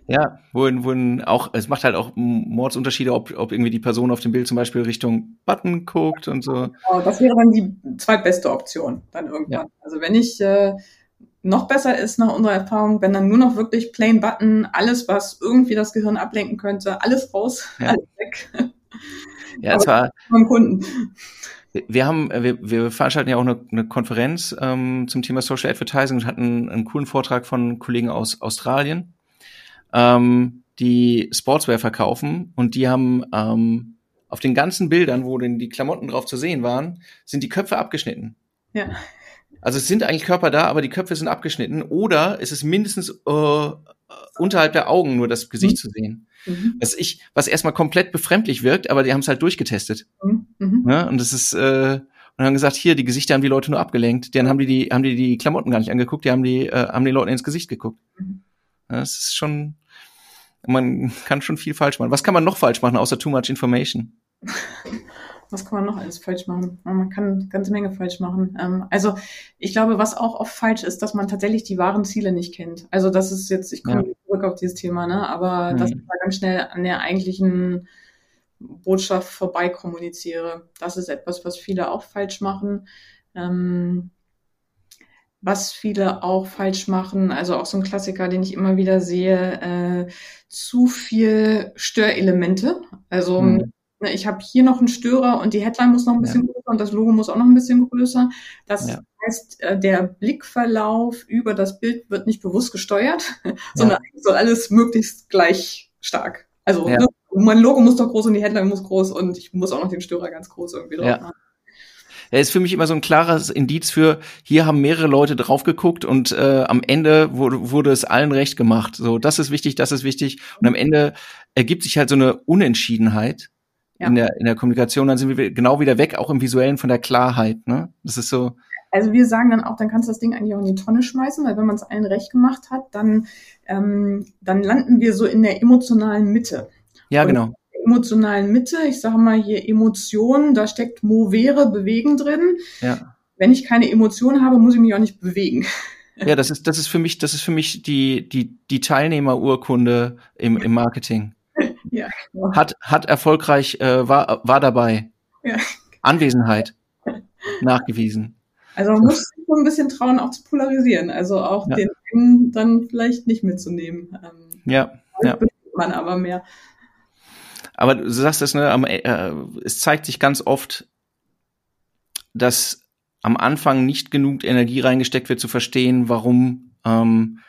Ja, wohin, wohin auch, es macht halt auch Mordsunterschiede, ob, ob irgendwie die Person auf dem Bild zum Beispiel Richtung Button guckt und so. Oh, das wäre dann die zweitbeste Option dann irgendwann. Ja. Also wenn ich äh, noch besser ist nach unserer Erfahrung, wenn dann nur noch wirklich Plain Button, alles, was irgendwie das Gehirn ablenken könnte, alles raus, ja. alles weg. Ja, es war beim Kunden. Wir haben, wir, wir veranstalten ja auch eine, eine Konferenz ähm, zum Thema Social Advertising und hatten einen coolen Vortrag von Kollegen aus Australien ähm, die Sportswear verkaufen und die haben ähm, auf den ganzen Bildern, wo denn die Klamotten drauf zu sehen waren, sind die Köpfe abgeschnitten. Ja. Also es sind eigentlich Körper da, aber die Köpfe sind abgeschnitten oder es ist mindestens äh, unterhalb der Augen nur das Gesicht mhm. zu sehen. Mhm. Was ich, was erstmal komplett befremdlich wirkt, aber die haben es halt durchgetestet. Mhm. mhm. Ja, und das ist äh, und haben gesagt, hier die Gesichter haben die Leute nur abgelenkt. Dann haben die die haben die die Klamotten gar nicht angeguckt, die haben die äh, haben die Leute ins Gesicht geguckt. Mhm. Ja, das ist schon man kann schon viel falsch machen. Was kann man noch falsch machen, außer too much information? Was kann man noch alles falsch machen? Man kann eine ganze Menge falsch machen. Ähm, also ich glaube, was auch oft falsch ist, dass man tatsächlich die wahren Ziele nicht kennt. Also das ist jetzt, ich komme ja. zurück auf dieses Thema, ne? aber mhm. dass ich da ganz schnell an der eigentlichen Botschaft vorbei kommuniziere. Das ist etwas, was viele auch falsch machen. Ähm, was viele auch falsch machen, also auch so ein Klassiker, den ich immer wieder sehe, äh, zu viel Störelemente. Also hm. Ne, ich habe hier noch einen Störer und die Headline muss noch ein bisschen ja. größer und das Logo muss auch noch ein bisschen größer. Das ja. heißt, äh, der Blickverlauf über das Bild wird nicht bewusst gesteuert, sondern ja. soll alles möglichst gleich stark. Also ne, mein Logo muss doch groß und die Headline muss groß und ich muss auch noch den Störer ganz groß irgendwie drauf machen. Er ist für mich immer so ein klares Indiz für, hier haben mehrere Leute drauf geguckt und äh, am Ende wurde, wurde es allen recht gemacht. So, das ist wichtig, das ist wichtig. Und am Ende ergibt sich halt so eine Unentschiedenheit ja. in, der, in der Kommunikation. Dann sind wir genau wieder weg, auch im Visuellen von der Klarheit. Ne? Das ist so. Also wir sagen dann auch, dann kannst du das Ding eigentlich auch in die Tonne schmeißen, weil wenn man es allen recht gemacht hat, dann, ähm, dann landen wir so in der emotionalen Mitte. Ja, und genau emotionalen Mitte. Ich sage mal hier Emotionen, da steckt Movere, bewegen drin. Ja. Wenn ich keine Emotionen habe, muss ich mich auch nicht bewegen. Ja, das ist, das ist für mich, das ist für mich die, die, die Teilnehmerurkunde im, im Marketing. Ja. Hat, hat erfolgreich, äh, war, war dabei. Ja. Anwesenheit nachgewiesen. Also man muss sich so ein bisschen trauen, auch zu polarisieren. Also auch ja. den dann vielleicht nicht mitzunehmen. Ähm, ja, ja. Man aber mehr. Aber du sagst das, ne, am, äh, es zeigt sich ganz oft, dass am Anfang nicht genug Energie reingesteckt wird, zu verstehen, warum, ähm,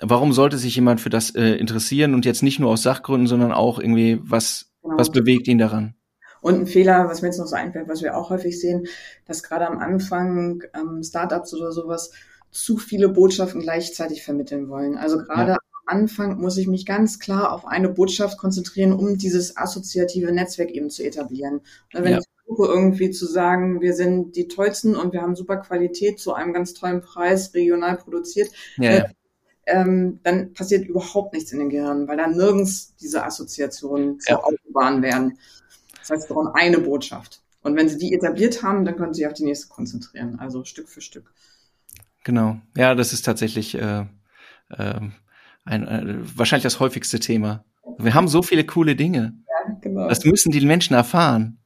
warum sollte sich jemand für das äh, interessieren und jetzt nicht nur aus Sachgründen, sondern auch irgendwie, was, genau. was bewegt ihn daran? Und ein Fehler, was mir jetzt noch so einfällt, was wir auch häufig sehen, dass gerade am Anfang ähm, Startups oder sowas zu viele Botschaften gleichzeitig vermitteln wollen. Also gerade ja. Anfang muss ich mich ganz klar auf eine Botschaft konzentrieren, um dieses assoziative Netzwerk eben zu etablieren. Und wenn ja. ich versuche irgendwie zu sagen, wir sind die tollsten und wir haben super Qualität zu einem ganz tollen Preis, regional produziert, ja, äh, ähm, dann passiert überhaupt nichts in den Gehirn, weil da nirgends diese Assoziationen zur ja. Autobahn werden. Das heißt, wir brauchen eine Botschaft. Und wenn sie die etabliert haben, dann können sie sich auf die nächste konzentrieren, also Stück für Stück. Genau. Ja, das ist tatsächlich äh, äh, ein, ein, äh, wahrscheinlich das häufigste Thema. Wir haben so viele coole Dinge. Ja, genau. Das müssen die Menschen erfahren.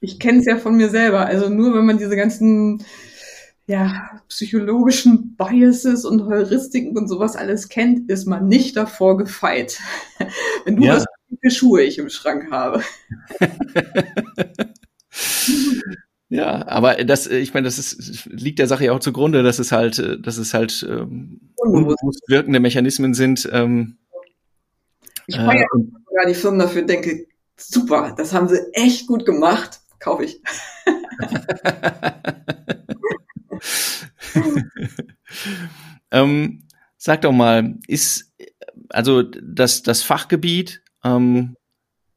Ich kenne es ja von mir selber. Also nur wenn man diese ganzen ja, psychologischen Biases und Heuristiken und sowas alles kennt, ist man nicht davor gefeit. wenn du ja. was für Schuhe ich im Schrank habe. Ja, aber das, ich meine, das ist, liegt der Sache ja auch zugrunde, dass es halt, dass es halt ähm, unbewusst wirkende Mechanismen sind. Ähm, ich feiere äh, sogar die Firmen dafür, denke, super, das haben sie echt gut gemacht, kaufe ich. ähm, sag doch mal, ist also das das Fachgebiet ähm,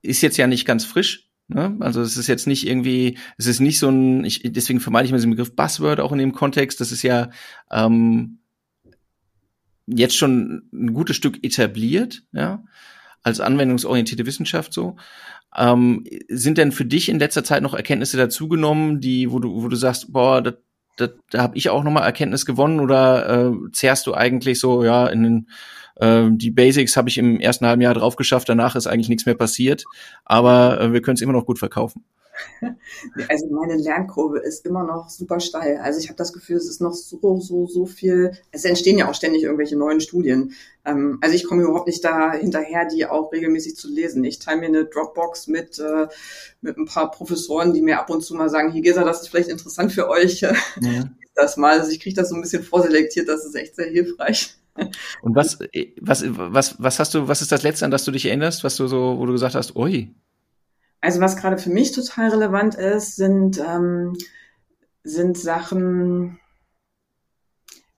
ist jetzt ja nicht ganz frisch Ne? Also es ist jetzt nicht irgendwie, es ist nicht so ein, ich, deswegen vermeide ich mir den Begriff Buzzword auch in dem Kontext. Das ist ja ähm, jetzt schon ein gutes Stück etabliert, ja, als anwendungsorientierte Wissenschaft so. Ähm, sind denn für dich in letzter Zeit noch Erkenntnisse dazugenommen, die, wo du, wo du sagst, boah, das, das, da habe ich auch nochmal Erkenntnis gewonnen oder äh, zehrst du eigentlich so, ja, in den äh, die Basics habe ich im ersten halben Jahr drauf geschafft, danach ist eigentlich nichts mehr passiert, aber äh, wir können es immer noch gut verkaufen. Also meine Lernkurve ist immer noch super steil. Also ich habe das Gefühl, es ist noch so, so, so viel. Es entstehen ja auch ständig irgendwelche neuen Studien. Ähm, also ich komme überhaupt nicht da hinterher, die auch regelmäßig zu lesen. Ich teile mir eine Dropbox mit, äh, mit ein paar Professoren, die mir ab und zu mal sagen, hier Gesa, das ist vielleicht interessant für euch. Ja. Das mal. Also ich kriege das so ein bisschen vorselektiert, das ist echt sehr hilfreich. Und was, was, was, was hast du, was ist das letzte, an das du dich erinnerst, was du so, wo du gesagt hast, ui? Also was gerade für mich total relevant ist, sind, ähm, sind Sachen,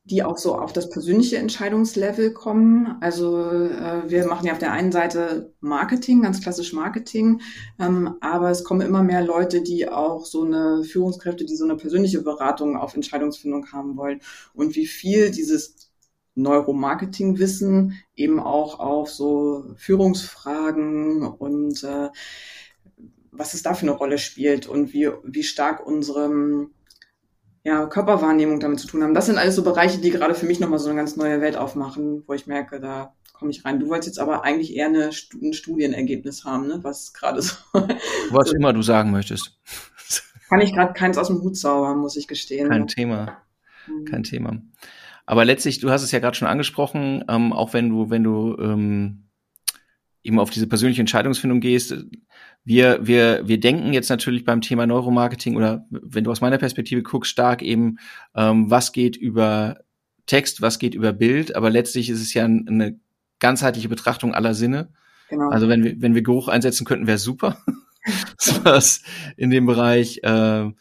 die auch so auf das persönliche Entscheidungslevel kommen. Also äh, wir machen ja auf der einen Seite Marketing, ganz klassisch Marketing, ähm, aber es kommen immer mehr Leute, die auch so eine Führungskräfte, die so eine persönliche Beratung auf Entscheidungsfindung haben wollen. Und wie viel dieses Neuromarketing-Wissen eben auch auf so Führungsfragen und äh, was es da für eine Rolle spielt und wie, wie stark unsere ja, Körperwahrnehmung damit zu tun haben. Das sind alles so Bereiche, die gerade für mich nochmal so eine ganz neue Welt aufmachen, wo ich merke, da komme ich rein. Du wolltest jetzt aber eigentlich eher eine, ein Studienergebnis haben, ne? was gerade so. Was immer du sagen möchtest. Kann ich gerade keins aus dem Hut zaubern, muss ich gestehen. Kein Thema. Mhm. Kein Thema. Aber letztlich, du hast es ja gerade schon angesprochen, ähm, auch wenn du, wenn du ähm, eben auf diese persönliche Entscheidungsfindung gehst, wir, wir, wir denken jetzt natürlich beim Thema Neuromarketing oder wenn du aus meiner Perspektive guckst, stark eben, ähm, was geht über Text, was geht über Bild, aber letztlich ist es ja eine ganzheitliche Betrachtung aller Sinne. Genau. Also wenn wir, wenn wir Geruch einsetzen könnten, wäre super. was in dem Bereich äh,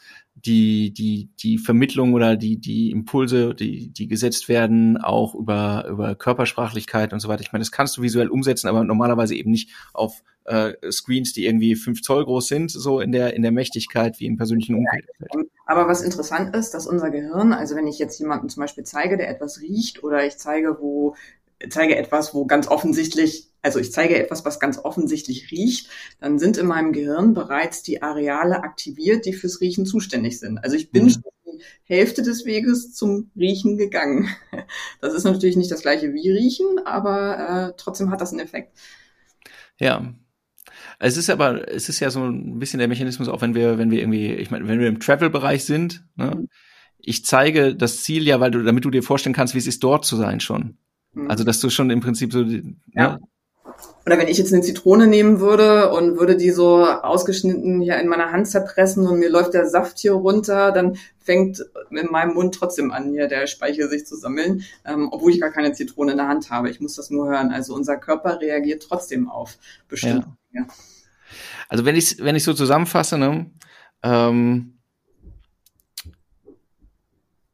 die, die, die Vermittlung oder die, die Impulse, die, die gesetzt werden, auch über, über Körpersprachlichkeit und so weiter. Ich meine, das kannst du visuell umsetzen, aber normalerweise eben nicht auf äh, Screens, die irgendwie fünf Zoll groß sind, so in der, in der Mächtigkeit wie im persönlichen Umfeld. Aber was interessant ist, dass unser Gehirn, also wenn ich jetzt jemanden zum Beispiel zeige, der etwas riecht oder ich zeige, wo zeige etwas, wo ganz offensichtlich, also ich zeige etwas, was ganz offensichtlich riecht, dann sind in meinem Gehirn bereits die Areale aktiviert, die fürs Riechen zuständig sind. Also ich bin mhm. schon die Hälfte des Weges zum Riechen gegangen. Das ist natürlich nicht das gleiche wie Riechen, aber äh, trotzdem hat das einen Effekt. Ja, es ist aber, es ist ja so ein bisschen der Mechanismus, auch wenn wir, wenn wir irgendwie, ich meine, wenn wir im Travel-Bereich sind, ne, mhm. ich zeige das Ziel ja, weil du, damit du dir vorstellen kannst, wie es ist, dort zu sein schon. Mhm. Also, dass du schon im Prinzip so, ne? Oder wenn ich jetzt eine Zitrone nehmen würde und würde die so ausgeschnitten hier in meiner Hand zerpressen und mir läuft der Saft hier runter, dann fängt in meinem Mund trotzdem an, hier der Speichel sich zu sammeln, ähm, obwohl ich gar keine Zitrone in der Hand habe. Ich muss das nur hören. Also unser Körper reagiert trotzdem auf bestimmte ja. Dinge. Also wenn ich wenn ich so zusammenfasse, ne, ähm,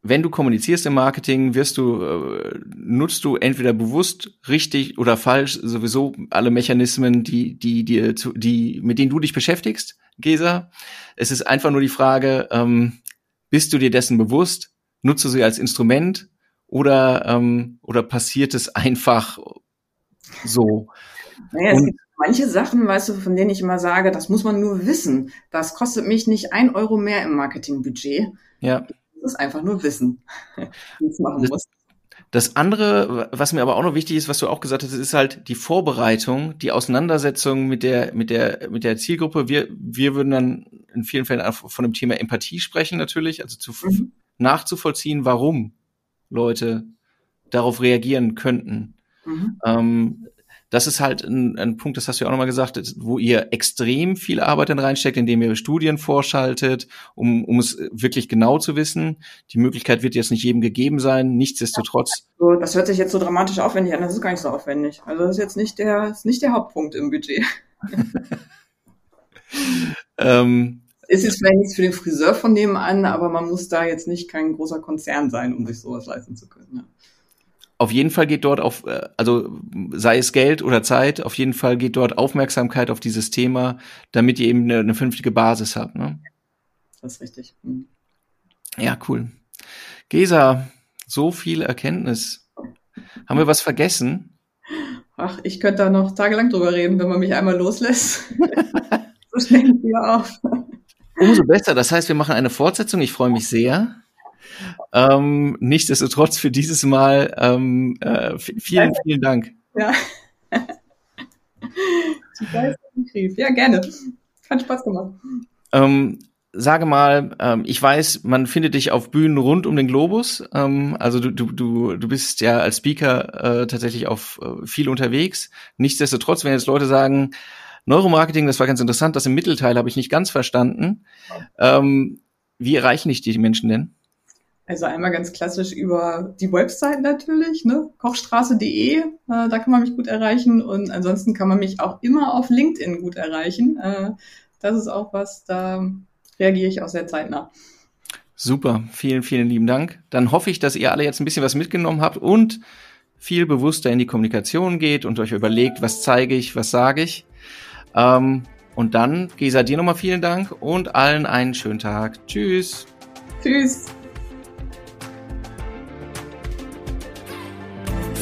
wenn du kommunizierst im Marketing, wirst du, äh, nutzt du entweder bewusst, richtig oder falsch sowieso alle Mechanismen, die, die, die, die, mit denen du dich beschäftigst, Gesa. Es ist einfach nur die Frage, ähm, bist du dir dessen bewusst? Nutzt du sie als Instrument oder, ähm, oder passiert es einfach so? Naja, es gibt manche Sachen, weißt du, von denen ich immer sage, das muss man nur wissen. Das kostet mich nicht ein Euro mehr im Marketingbudget. Ja es einfach nur wissen, wie es machen muss. Das andere, was mir aber auch noch wichtig ist, was du auch gesagt hast, ist halt die Vorbereitung, die Auseinandersetzung mit der, mit der, mit der Zielgruppe. Wir, wir würden dann in vielen Fällen von dem Thema Empathie sprechen, natürlich, also zu, mhm. nachzuvollziehen, warum Leute darauf reagieren könnten. Mhm. Ähm, das ist halt ein, ein Punkt, das hast du ja auch nochmal gesagt, wo ihr extrem viel Arbeit dann reinsteckt, indem ihr Studien vorschaltet, um, um es wirklich genau zu wissen. Die Möglichkeit wird jetzt nicht jedem gegeben sein, nichtsdestotrotz. Also, das hört sich jetzt so dramatisch aufwendig an, das ist gar nicht so aufwendig. Also das ist jetzt nicht der, ist nicht der Hauptpunkt im Budget. ähm, ist jetzt vielleicht nichts für den Friseur von nebenan, aber man muss da jetzt nicht kein großer Konzern sein, um sich sowas leisten zu können. Ja. Auf jeden Fall geht dort auf, äh, also sei es Geld oder Zeit, auf jeden Fall geht dort Aufmerksamkeit auf dieses Thema, damit ihr eben eine, eine vernünftige Basis habt. Ne? Das ist richtig. Mhm. Ja, cool. Gesa, so viel Erkenntnis. Haben wir was vergessen? Ach, ich könnte da noch tagelang drüber reden, wenn man mich einmal loslässt. so schnell wieder auf. Umso besser. Das heißt, wir machen eine Fortsetzung. Ich freue mich sehr. Ähm, nichtsdestotrotz für dieses Mal ähm, äh, vielen, vielen Dank. Ja. ja, gerne. Hat Spaß gemacht. Ähm, sage mal, ähm, ich weiß, man findet dich auf Bühnen rund um den Globus. Ähm, also du, du, du, du bist ja als Speaker äh, tatsächlich auf äh, viel unterwegs. Nichtsdestotrotz, wenn jetzt Leute sagen, Neuromarketing, das war ganz interessant, das im Mittelteil habe ich nicht ganz verstanden. Ähm, wie erreichen dich die Menschen denn? Also einmal ganz klassisch über die Website natürlich, ne? kochstraße.de, äh, da kann man mich gut erreichen und ansonsten kann man mich auch immer auf LinkedIn gut erreichen. Äh, das ist auch was, da reagiere ich auch sehr zeitnah. Super, vielen, vielen lieben Dank. Dann hoffe ich, dass ihr alle jetzt ein bisschen was mitgenommen habt und viel bewusster in die Kommunikation geht und euch überlegt, was zeige ich, was sage ich. Ähm, und dann, Gesa, dir nochmal vielen Dank und allen einen schönen Tag. Tschüss. Tschüss.